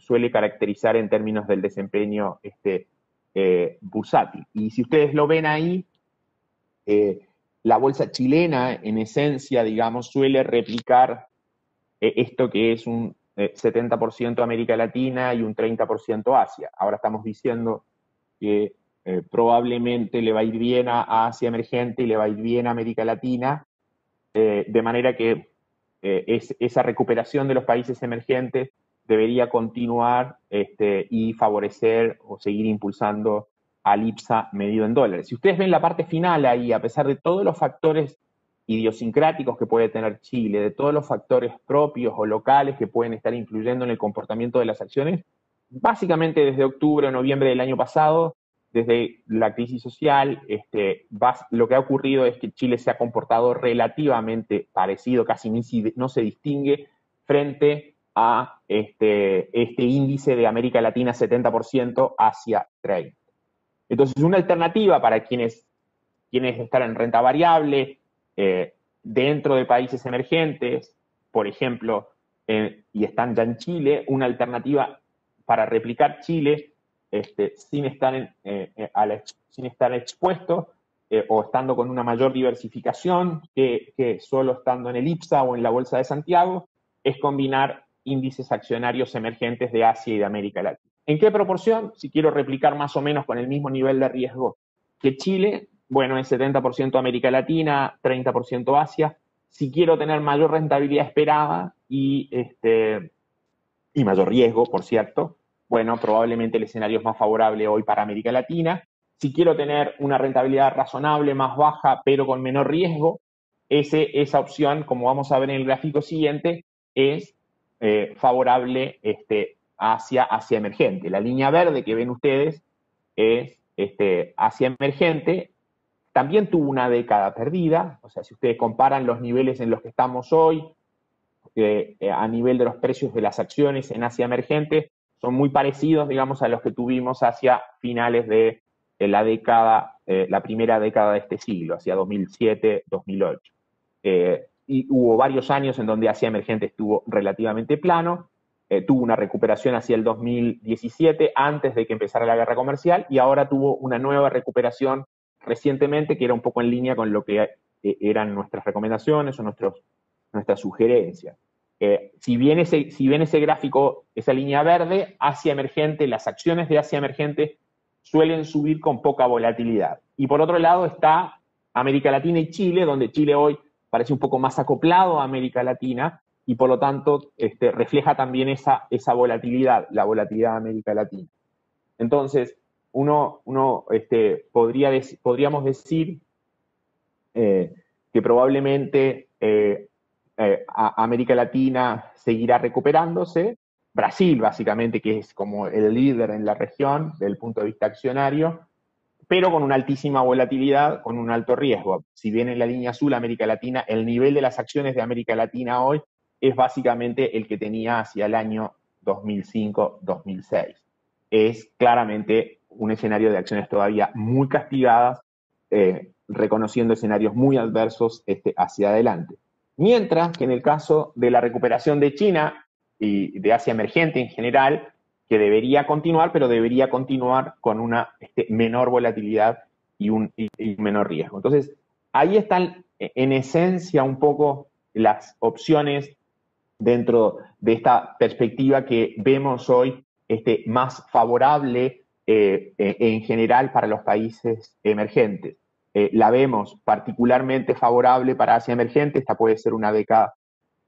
suele caracterizar en términos del desempeño este, eh, bursátil. Y si ustedes lo ven ahí, eh, la bolsa chilena, en esencia, digamos, suele replicar esto que es un 70% eh, América Latina y un 30% Asia. Ahora estamos diciendo que eh, probablemente le va a ir bien a Asia emergente y le va a ir bien a América Latina, de manera que esa recuperación de los países emergentes debería continuar este, y favorecer o seguir impulsando al IPSA medido en dólares. Si ustedes ven la parte final ahí, a pesar de todos los factores idiosincráticos que puede tener Chile, de todos los factores propios o locales que pueden estar influyendo en el comportamiento de las acciones, básicamente desde octubre o noviembre del año pasado, desde la crisis social, este, lo que ha ocurrido es que Chile se ha comportado relativamente parecido, casi no se distingue frente a este, este índice de América Latina 70% hacia 30%. Entonces, una alternativa para quienes, quienes están en renta variable eh, dentro de países emergentes, por ejemplo, eh, y están ya en Chile, una alternativa para replicar Chile este, sin, estar eh, sin estar expuesto o estando con una mayor diversificación que, que solo estando en el IPSA o en la Bolsa de Santiago, es combinar índices accionarios emergentes de Asia y de América Latina. ¿En qué proporción? Si quiero replicar más o menos con el mismo nivel de riesgo que Chile, bueno, es 70% América Latina, 30% Asia. Si quiero tener mayor rentabilidad esperada y, este, y mayor riesgo, por cierto, bueno, probablemente el escenario es más favorable hoy para América Latina. Si quiero tener una rentabilidad razonable, más baja, pero con menor riesgo, ese, esa opción, como vamos a ver en el gráfico siguiente, es eh, favorable este, hacia, hacia emergente. La línea verde que ven ustedes es este, hacia emergente. También tuvo una década perdida, o sea, si ustedes comparan los niveles en los que estamos hoy, eh, a nivel de los precios de las acciones en Asia emergente, son muy parecidos, digamos, a los que tuvimos hacia finales de, la década, eh, la primera década de este siglo, hacia 2007-2008 y hubo varios años en donde Asia Emergente estuvo relativamente plano, eh, tuvo una recuperación hacia el 2017, antes de que empezara la guerra comercial, y ahora tuvo una nueva recuperación recientemente que era un poco en línea con lo que eh, eran nuestras recomendaciones o nuestros, nuestras sugerencias. Eh, si, bien ese, gráfico, esa línea verde, Asia Emergente, las acciones de Asia Emergente suelen subir con poca volatilidad. Y por otro lado está América Latina y Chile, donde Chile hoy parece un poco más acoplado a América Latina y por lo tanto este, refleja también esa, volatilidad, la volatilidad de América Latina. Entonces, uno, uno este, podría podríamos decir eh, que probablemente eh, eh, América Latina seguirá recuperándose, Brasil básicamente, que es como el líder en la región desde el punto de vista accionario, pero con una altísima volatilidad, con un alto riesgo. Si bien en la línea azul América Latina, el nivel de las acciones de América Latina hoy es básicamente el que tenía hacia el año 2005-2006. Es claramente un escenario de acciones todavía muy castigadas, eh, reconociendo escenarios muy adversos este, hacia adelante. Mientras que en el caso de la recuperación de China y de Asia emergente en general, que debería continuar, pero debería continuar con una este, menor volatilidad y un menor riesgo. Entonces, ahí están en esencia un poco las opciones dentro de esta perspectiva que vemos hoy este, más favorable eh, eh, en general para los países emergentes. Eh, la vemos particularmente favorable para Asia emergente, esta puede ser una década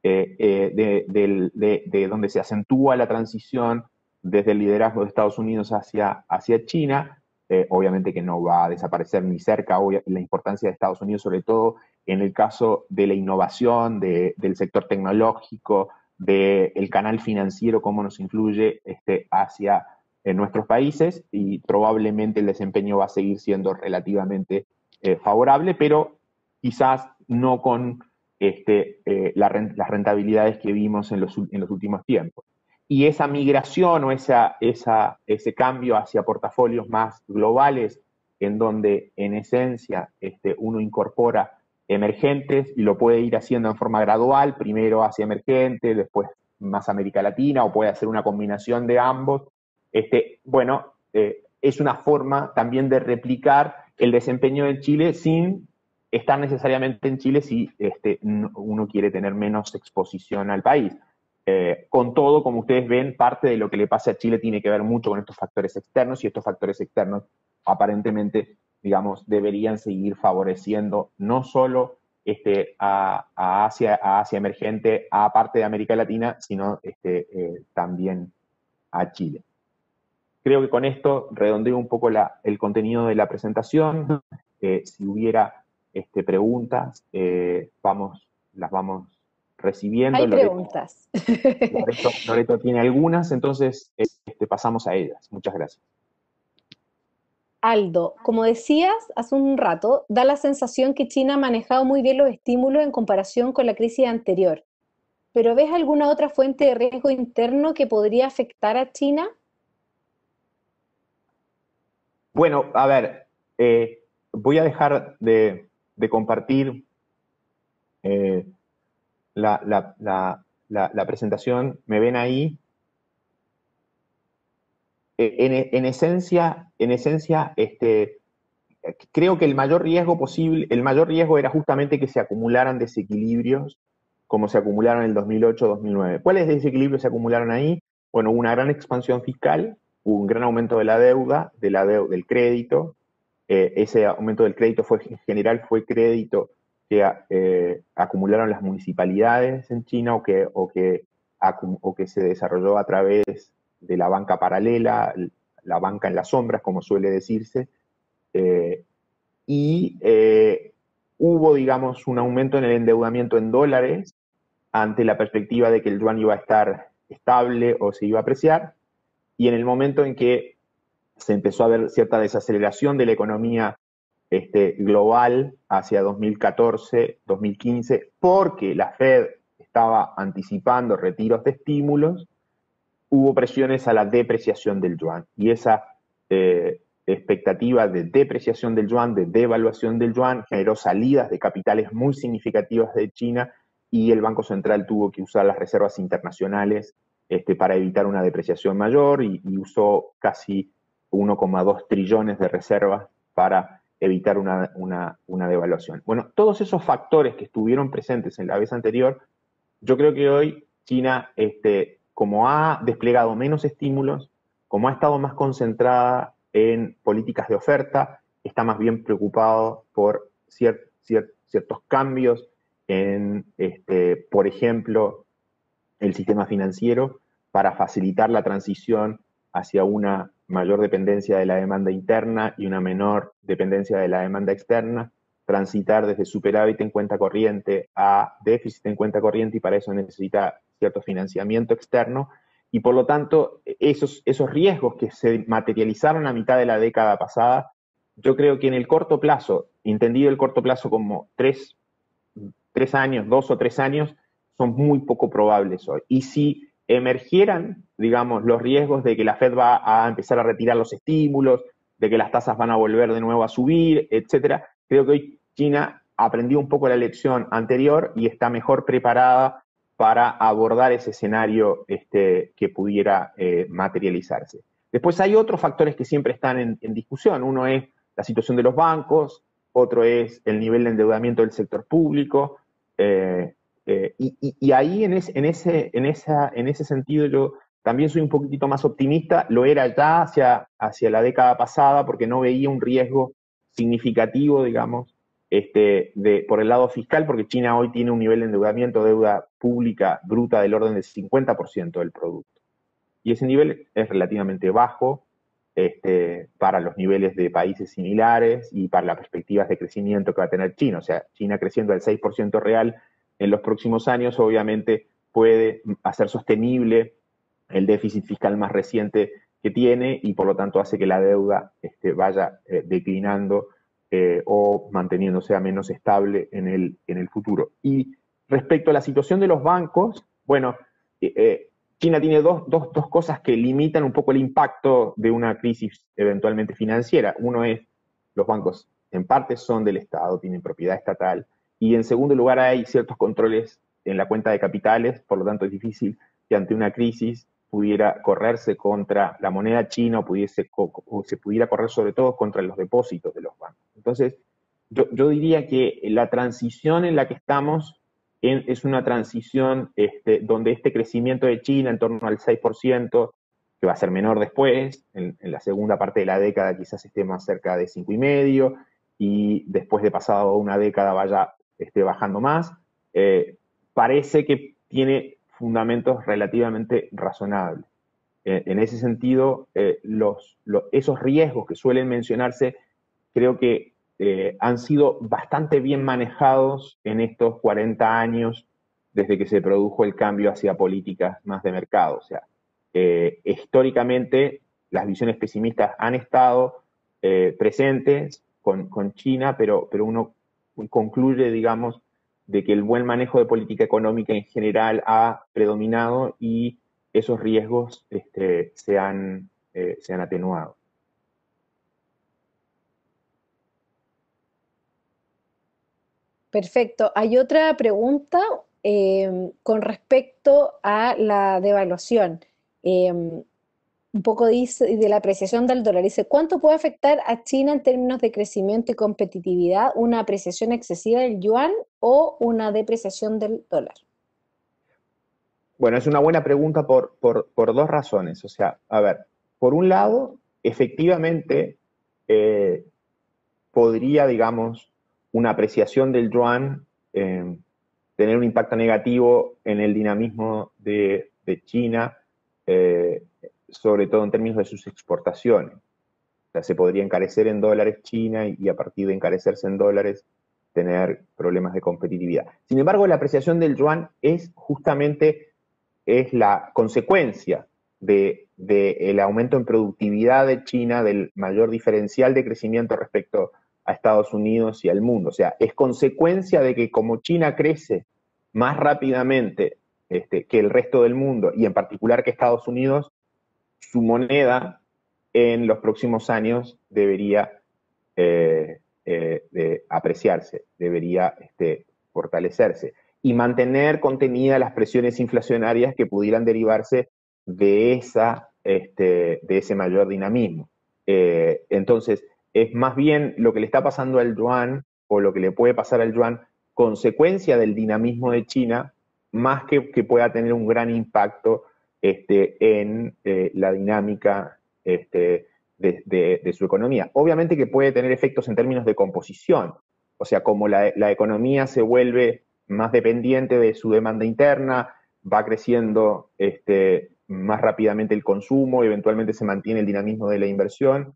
de, de, donde se acentúa la transición desde el liderazgo de Estados Unidos hacia, hacia China. Eh, obviamente que no va a desaparecer ni cerca la importancia de Estados Unidos, sobre todo en el caso de la innovación, del sector tecnológico, del canal financiero, cómo nos influye este, hacia en nuestros países y probablemente el desempeño va a seguir siendo relativamente eh, favorable, pero quizás no con este, eh, las rentabilidades que vimos en los, en los últimos tiempos y esa migración o esa, esa, ese cambio hacia portafolios más globales, en donde en esencia este, uno incorpora emergentes y lo puede ir haciendo en forma gradual, primero hacia emergente, después más América Latina, o puede hacer una combinación de ambos. Este, bueno, eh, es una forma también de replicar el desempeño de Chile sin estar necesariamente en Chile si este, uno quiere tener menos exposición al país. Eh, con todo, como ustedes ven, parte de lo que le pasa a Chile tiene que ver mucho con estos factores externos y estos factores externos aparentemente, digamos, deberían seguir favoreciendo no solo este, a, Asia, a Asia emergente, a parte de América Latina, sino este, eh, también a Chile. Creo que con esto redondeo un poco el contenido de la presentación. Eh, si hubiera este, preguntas, eh, vamos, las vamos recibiendo. Hay preguntas. Loreto, tiene algunas, entonces este, pasamos a ellas. Muchas gracias. Aldo, como decías hace un rato, da la sensación que China ha manejado muy bien los estímulos en comparación con la crisis anterior. ¿Pero ves alguna otra fuente de riesgo interno que podría afectar a China? Bueno, a ver, eh, voy a dejar de, compartir eh, la, presentación. ¿Me ven ahí? Eh, en, esencia, en esencia este, creo que el mayor riesgo posible, el mayor riesgo era justamente que se acumularan desequilibrios como se acumularon en el 2008-2009. ¿Cuáles desequilibrios se acumularon ahí? Bueno, una gran expansión fiscal, un gran aumento de la deuda, del crédito. Eh, ese aumento del crédito fue, en general fue crédito que eh, acumularon las municipalidades en China o que, o, que, o que se desarrolló a través de la banca paralela, la banca en las sombras, como suele decirse. Eh, y hubo, digamos, un aumento en el endeudamiento en dólares ante la perspectiva de que el yuan iba a estar estable o se iba a apreciar y en el momento en que se empezó a ver cierta desaceleración de la economía este, global hacia 2014, 2015, porque la Fed estaba anticipando retiros de estímulos, hubo presiones a la depreciación del yuan. Y esa eh, expectativa de depreciación del yuan, de devaluación del yuan, generó salidas de capitales muy significativas de China y el Banco Central tuvo que usar las reservas internacionales este, para evitar una depreciación mayor y, usó casi 1,2 trillones de reservas para evitar una, devaluación. Bueno, todos esos factores que estuvieron presentes en la vez anterior, yo creo que hoy China, este, como ha desplegado menos estímulos, como ha estado más concentrada en políticas de oferta, está más bien preocupado por ciertos cambios en, este, por ejemplo, el sistema financiero para facilitar la transición hacia una mayor dependencia de la demanda interna y una menor dependencia de la demanda externa, transitar desde superávit en cuenta corriente a déficit en cuenta corriente y para eso necesita cierto financiamiento externo. Y por lo tanto esos, esos riesgos que se materializaron a mitad de la década pasada, yo creo que en el corto plazo, entendido el corto plazo como tres, tres años, dos o tres años, son muy poco probables hoy. Y si emergieran, digamos, los riesgos de que la Fed va a empezar a retirar los estímulos, de que las tasas van a volver de nuevo a subir, etcétera, creo que hoy China aprendió un poco la lección anterior y está mejor preparada para abordar ese escenario este, que pudiera eh, materializarse. Después hay otros factores que siempre están en, discusión. Uno es la situación de los bancos, otro es el nivel de endeudamiento del sector público, eh, eh, y, ahí en, en, ese, en, esa, en ese sentido yo también soy un poquitito más optimista, lo era ya hacia, hacia la década pasada porque no veía un riesgo significativo, digamos, este, de, por el lado fiscal, porque China hoy tiene un nivel de endeudamiento, deuda pública bruta del orden del 50% del producto. Y ese nivel es relativamente bajo este, para los niveles de países similares y para las perspectivas de crecimiento que va a tener China. O sea, China creciendo al 6% real en los próximos años, obviamente puede hacer sostenible el déficit fiscal más reciente que tiene y por lo tanto hace que la deuda este, vaya eh, declinando eh, o manteniéndose menos estable en el, en el futuro. Y respecto a la situación de los bancos, bueno, eh, China tiene dos, dos, dos, cosas que limitan un poco el impacto de una crisis eventualmente financiera. Uno es los bancos en parte son del Estado, tienen propiedad estatal, y en segundo lugar, hay ciertos controles en la cuenta de capitales, por lo tanto es difícil que ante una crisis pudiera correrse contra la moneda china o, pudiese, o se pudiera correr sobre todo contra los depósitos de los bancos. Entonces, yo, diría que la transición en la que estamos es una transición este, donde este crecimiento de China en torno al 6%, que va a ser menor después, en, en, la segunda parte de la década quizás esté más cerca de 5,5%, y después de pasado una década vaya esté bajando más, eh, parece que tiene fundamentos relativamente razonables. Eh, en ese sentido, eh, esos riesgos que suelen mencionarse, creo que han sido bastante bien manejados en estos 40 años desde que se produjo el cambio hacia políticas más de mercado. O sea, históricamente las visiones pesimistas han estado presentes con, China, pero, pero uno concluye, digamos, de que el buen manejo de política económica en general ha predominado y esos riesgos este, se, han, se han atenuado. Perfecto. Hay otra pregunta em, con respecto a la devaluación. Em, un poco dice de la apreciación del dólar. Dice, ¿cuánto puede afectar a China en términos de crecimiento y competitividad una apreciación excesiva del yuan o una depreciación del dólar? Bueno, es una buena pregunta por, por, dos razones. O sea, a ver, por un lado, efectivamente, eh, podría, digamos, una apreciación del yuan eh, tener un impacto negativo en el dinamismo de, China, eh, sobre todo en términos de sus exportaciones. O sea, se podría encarecer en dólares China y, a partir de encarecerse en dólares tener problemas de competitividad. Sin embargo, la apreciación del yuan es justamente es la consecuencia del de, aumento en productividad de China, del mayor diferencial de crecimiento respecto a Estados Unidos y al mundo. O sea, es consecuencia de que como China crece más rápidamente este, que el resto del mundo, y en particular que Estados Unidos, su moneda en los próximos años debería eh, eh, apreciarse, debería este, fortalecerse y mantener contenidas las presiones inflacionarias que pudieran derivarse de, esa, este, de ese mayor dinamismo. Eh, entonces, es más bien lo que le está pasando al yuan o lo que le puede pasar al yuan consecuencia del dinamismo de China, más que que pueda tener un gran impacto este, en eh, la dinámica este, de, su economía. Obviamente que puede tener efectos en términos de composición, o sea, como la, economía se vuelve más dependiente de su demanda interna, va creciendo este, más rápidamente el consumo, eventualmente se mantiene el dinamismo de la inversión,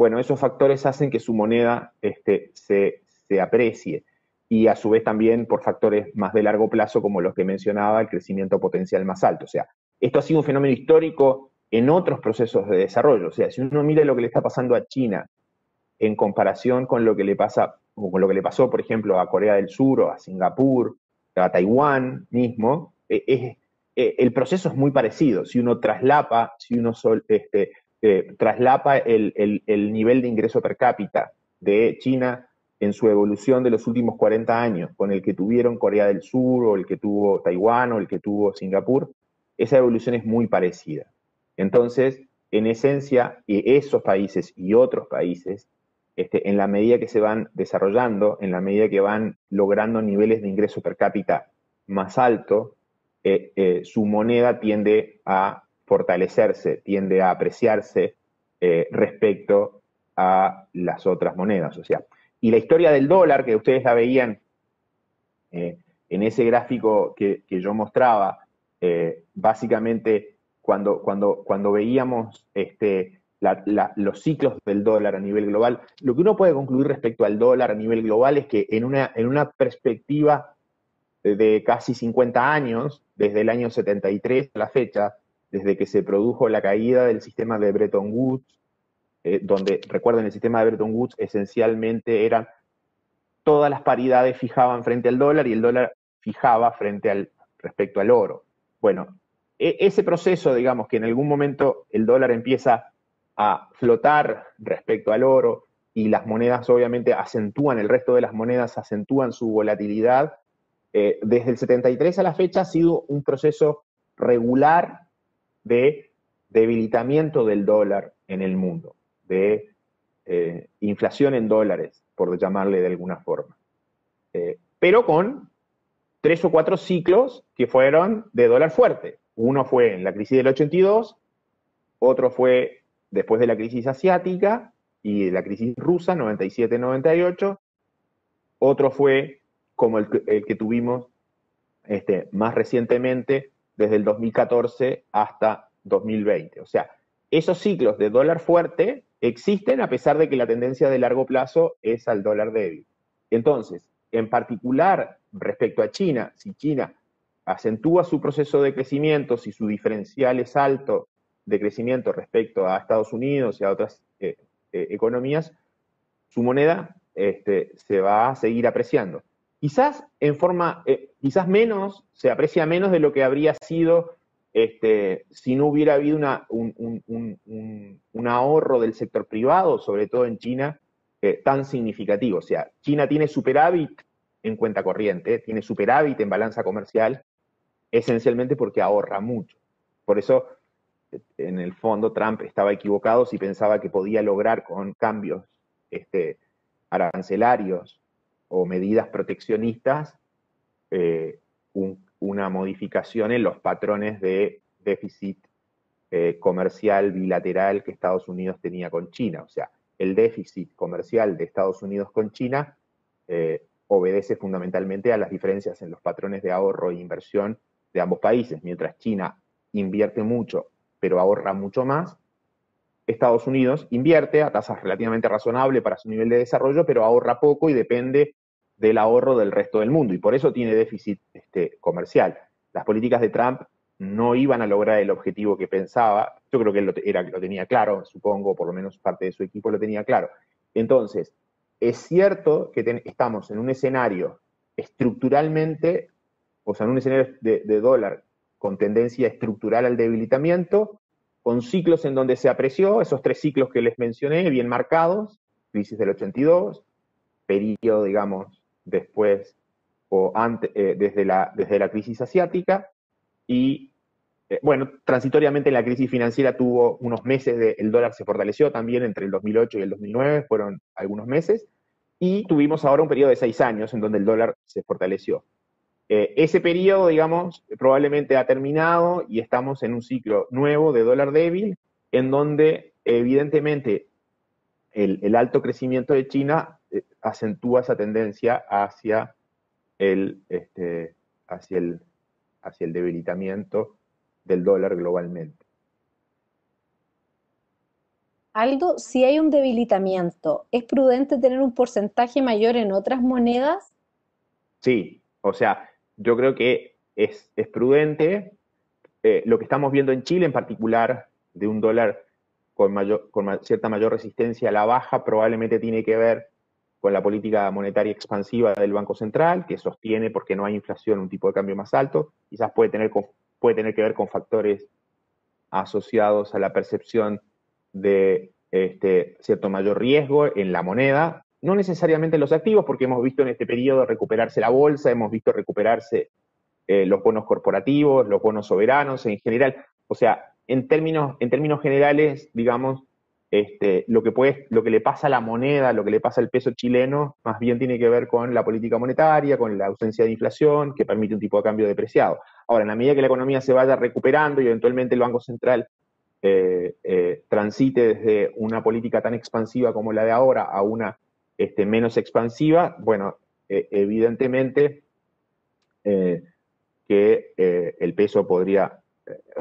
bueno, esos factores hacen que su moneda este, se, aprecie y a su vez también por factores más de largo plazo como los que mencionaba, el crecimiento potencial más alto. O sea, esto ha sido un fenómeno histórico en otros procesos de desarrollo. O sea, si uno mira lo que le está pasando a China en comparación con lo que le pasa, con lo que le pasó, por ejemplo, a Corea del Sur o a Singapur, a Taiwán mismo, e, e, el proceso es muy parecido. Si uno traslapa, si uno sol, este, eh, traslapa el, nivel de ingreso per cápita de China en su evolución de los últimos 40 años, con el que tuvieron Corea del Sur o el que tuvo Taiwán o el que tuvo Singapur, esa evolución es muy parecida. Entonces, en esencia, esos países y otros países, este, en la medida que se van desarrollando, en la medida que van logrando niveles de ingreso per cápita más alto, eh, eh, su moneda tiende a fortalecerse, tiende a apreciarse eh, respecto a las otras monedas. O sea, y la historia del dólar, que ustedes la veían eh, en ese gráfico que, yo mostraba, eh, básicamente cuando, cuando, cuando veíamos este, los ciclos del dólar a nivel global, lo que uno puede concluir respecto al dólar a nivel global es que en una, en una perspectiva de casi 50 años, desde el año 73 a la fecha, desde que se produjo la caída del sistema de Bretton Woods, eh, donde, recuerden, el sistema de Bretton Woods esencialmente eran todas las paridades fijaban frente al dólar y el dólar fijaba frente al respecto al oro. Bueno, e, ese proceso, digamos, que en algún momento el dólar empieza a flotar respecto al oro y las monedas obviamente acentúan, el resto de las monedas acentúan su volatilidad, eh, desde el 73 a la fecha ha sido un proceso regular de debilitamiento del dólar en el mundo, de eh, inflación en dólares, por llamarle de alguna forma. Eh, pero con tres o cuatro ciclos que fueron de dólar fuerte. Uno fue en la crisis del 82, otro fue después de la crisis asiática y de la crisis rusa, 97-98, otro fue como el, que tuvimos este, más recientemente desde el 2014 hasta 2020. O sea, esos ciclos de dólar fuerte existen a pesar de que la tendencia de largo plazo es al dólar débil. Entonces, en particular respecto a China, si China acentúa su proceso de crecimiento, si su diferencial es alto de crecimiento respecto a Estados Unidos y a otras eh, eh, economías, su moneda este, se va a seguir apreciando. Quizás en forma, eh, quizás menos, se aprecia menos de lo que habría sido este, si no hubiera habido un, ahorro del sector privado, sobre todo en China, tan significativo. O sea, China tiene superávit en cuenta corriente, tiene superávit en balanza comercial, esencialmente porque ahorra mucho. Por eso, en el fondo, Trump estaba equivocado si pensaba que podía lograr con cambios este, arancelarios o medidas proteccionistas eh, un, una modificación en los patrones de déficit eh, comercial bilateral que Estados Unidos tenía con China. O sea, el déficit comercial de Estados Unidos con China eh, obedece fundamentalmente a las diferencias en los patrones de ahorro e inversión de ambos países. Mientras China invierte mucho, pero ahorra mucho más, Estados Unidos invierte a tasas relativamente razonables para su nivel de desarrollo, pero ahorra poco y depende del ahorro del resto del mundo y por eso tiene déficit este, comercial. Las políticas de Trump no iban a lograr el objetivo que pensaba. Yo creo que él lo, era, lo tenía claro, supongo, por lo menos parte de su equipo lo tenía claro. Entonces, es cierto que estamos en un escenario estructuralmente, o sea, en un escenario de, dólar con tendencia estructural al debilitamiento, con ciclos en donde se apreció, esos tres ciclos que les mencioné, bien marcados, crisis del 82, periodo, digamos, después o antes, eh, desde, la, desde la crisis asiática y, eh, bueno, transitoriamente la crisis financiera tuvo unos meses, de, el dólar se fortaleció también entre el 2008 y el 2009, fueron algunos meses, y tuvimos ahora un periodo de seis años en donde el dólar se fortaleció. Eh, ese periodo, digamos, probablemente ha terminado y estamos en un ciclo nuevo de dólar débil, en donde evidentemente el, alto crecimiento de China eh, acentúa esa tendencia hacia el, este, hacia, el, hacia el debilitamiento del dólar globalmente. Aldo, si hay un debilitamiento, ¿es prudente tener un porcentaje mayor en otras monedas? Sí, o sea, yo creo que es, prudente. Eh, lo que estamos viendo en Chile en particular, de un dólar con, mayor, con cierta mayor resistencia a la baja, probablemente tiene que ver con la política monetaria expansiva del Banco Central, que sostiene, porque no hay inflación, un tipo de cambio más alto. Quizás puede tener, puede tener que ver con factores asociados a la percepción de este, cierto mayor riesgo en la moneda, no necesariamente en los activos, porque hemos visto en este periodo recuperarse la bolsa, hemos visto recuperarse eh, los bonos corporativos, los bonos soberanos en general. O sea, en términos, en términos generales, digamos, este, lo, que puede, lo que le pasa a la moneda, lo que le pasa al peso chileno, más bien tiene que ver con la política monetaria, con la ausencia de inflación, que permite un tipo de cambio depreciado. Ahora, en la medida que la economía se vaya recuperando y eventualmente el Banco Central eh, eh, transite desde una política tan expansiva como la de ahora a una este, menos expansiva, bueno, eh, evidentemente que el peso podría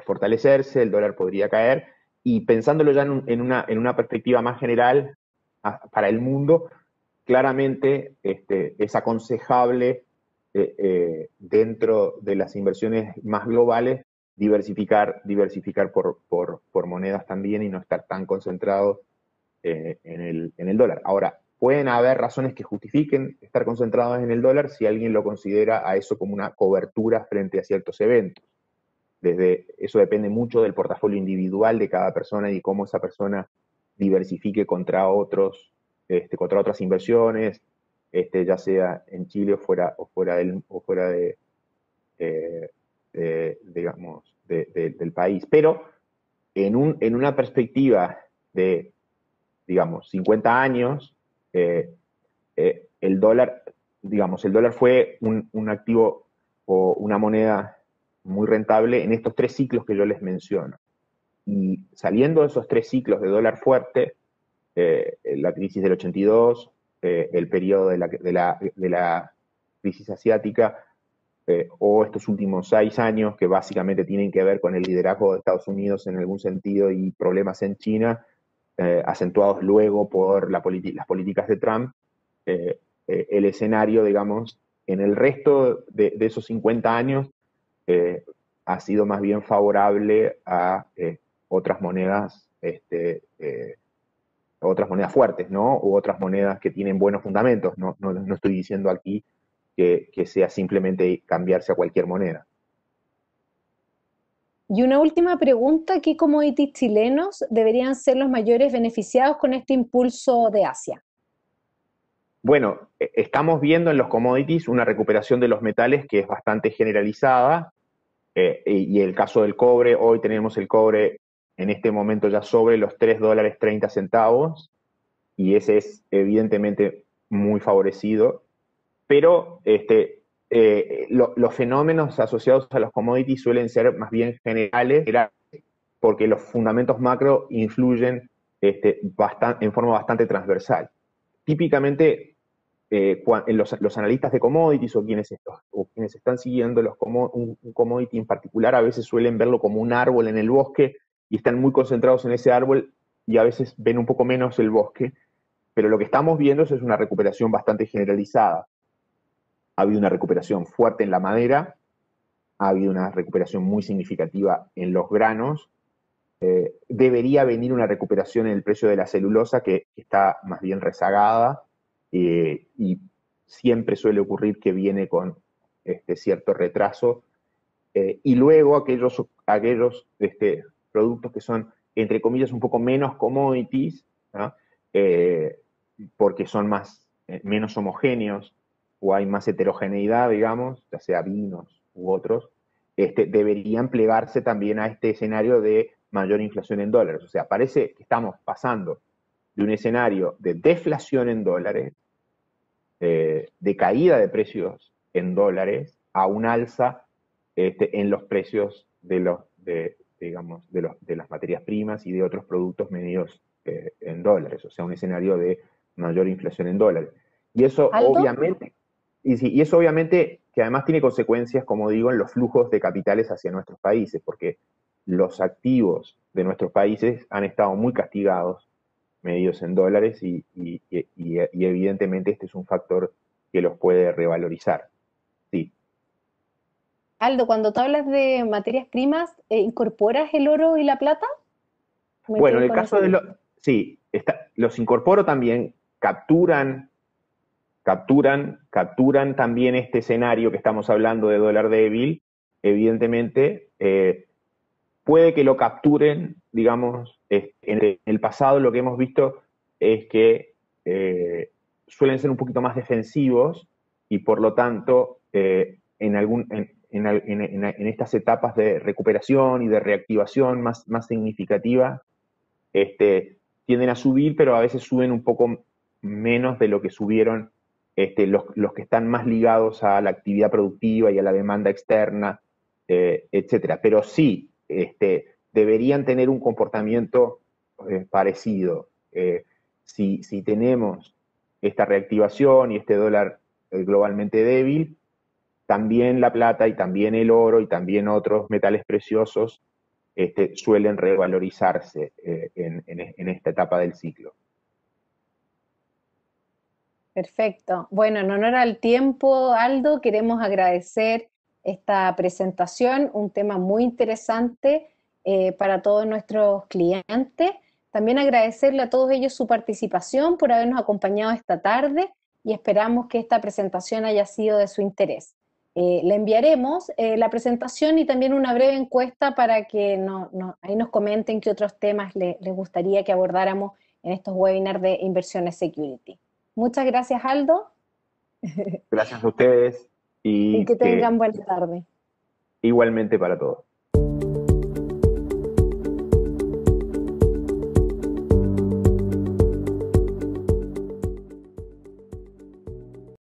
fortalecerse, el dólar podría caer, y pensándolo ya en, una, en una perspectiva más general para el mundo, claramente este, es aconsejable eh, eh, dentro de las inversiones más globales diversificar, diversificar por, por, monedas también y no estar tan concentrado eh, en, el, en el dólar. Ahora, pueden haber razones que justifiquen estar concentrados en el dólar si alguien lo considera a eso como una cobertura frente a ciertos eventos. Desde, eso depende mucho del portafolio individual de cada persona y cómo esa persona diversifique contra otros, este, contra otras inversiones, este, ya sea en Chile o fuera, o fuera del, o fuera de, digamos, del país. Pero en, un, en una perspectiva de, digamos, 50 años, eh, eh, el dólar, digamos, el dólar fue un, un activo o una moneda muy rentable en estos tres ciclos que yo les menciono. Y saliendo de esos tres ciclos de dólar fuerte, eh, la crisis del 82, eh, el periodo de la, crisis asiática, eh, o estos últimos seis años, que básicamente tienen que ver con el liderazgo de Estados Unidos en algún sentido y problemas en China, eh, acentuados luego por las políticas de Trump, eh, el escenario, digamos, en el resto de, esos 50 años ha sido más bien favorable a otras monedas, este, otras monedas fuertes, ¿no? U otras monedas que tienen buenos fundamentos. No, no, no estoy diciendo aquí que, sea simplemente cambiarse a cualquier moneda. Y una última pregunta, ¿qué commodities chilenos deberían ser los mayores beneficiados con este impulso de Asia? Bueno, e, estamos viendo en los commodities una recuperación de los metales que es bastante generalizada. Eh, y el caso del cobre, hoy tenemos el cobre en este momento ya sobre los 3 dólares 30 centavos. Y ese es evidentemente muy favorecido pero este, eh, los fenómenos asociados a los commodities suelen ser más bien generales, porque los fundamentos macro influyen este, en forma bastante transversal. Típicamente, eh, los, analistas de commodities o quienes, quienes están siguiendo los un, un, commodity en particular a veces suelen verlo como un árbol en el bosque y están muy concentrados en ese árbol y a veces ven un poco menos el bosque, pero lo que estamos viendo es una recuperación bastante generalizada. Ha habido una recuperación fuerte en la madera, ha habido una recuperación muy significativa en los granos, eh, debería venir una recuperación en el precio de la celulosa que está más bien rezagada eh, y siempre suele ocurrir que viene con este cierto retraso. Eh, y luego aquellos, aquellos este, productos que son, entre comillas, un poco menos commodities, porque son más, menos homogéneos, o hay más heterogeneidad, digamos, ya sea vinos u otros, este, deberían plegarse también a este escenario de mayor inflación en dólares. O sea, parece que estamos pasando de un escenario de deflación en dólares, eh, de caída de precios en dólares, a un alza este, en los precios de los, de, digamos, de, los, de las materias primas y de otros productos medidos eh, en dólares. O sea, un escenario de mayor inflación en dólares. Y eso obviamente y, eso obviamente que además tiene consecuencias, como digo, en los flujos de capitales hacia nuestros países, porque los activos de nuestros países han estado muy castigados, medidos en dólares, y, evidentemente este es un factor que los puede revalorizar. Sí. Aldo, cuando tú hablas de materias primas, eh, ¿incorporas el oro y la plata? Bueno, en el caso de los... Sí, los incorporo también, capturan capturan, capturan también este escenario que estamos hablando de dólar débil, evidentemente, eh, puede que lo capturen, digamos, en el pasado lo que hemos visto es que eh, suelen ser un poquito más defensivos y por lo tanto eh, en, estas etapas de recuperación y de reactivación más, más significativa, este, tienden a subir, pero a veces suben un poco menos de lo que subieron este, los, que están más ligados a la actividad productiva y a la demanda externa, eh, etcétera. Pero sí, este, deberían tener un comportamiento eh, parecido. Eh, si, tenemos esta reactivación y este dólar globalmente débil, también la plata y también el oro y también otros metales preciosos este, suelen revalorizarse en esta etapa del ciclo. Perfecto. Bueno, en honor al tiempo, Aldo, queremos agradecer esta presentación, un tema muy interesante eh, para todos nuestros clientes. También agradecerle a todos ellos su participación por habernos acompañado esta tarde y esperamos que esta presentación haya sido de su interés. Eh, le enviaremos eh, la presentación y también una breve encuesta para que ahí nos comenten qué otros temas les gustaría que abordáramos en estos webinars de inversiones security. Muchas gracias, Aldo. Gracias a ustedes. Y, que tengan buena tarde. Igualmente para todos.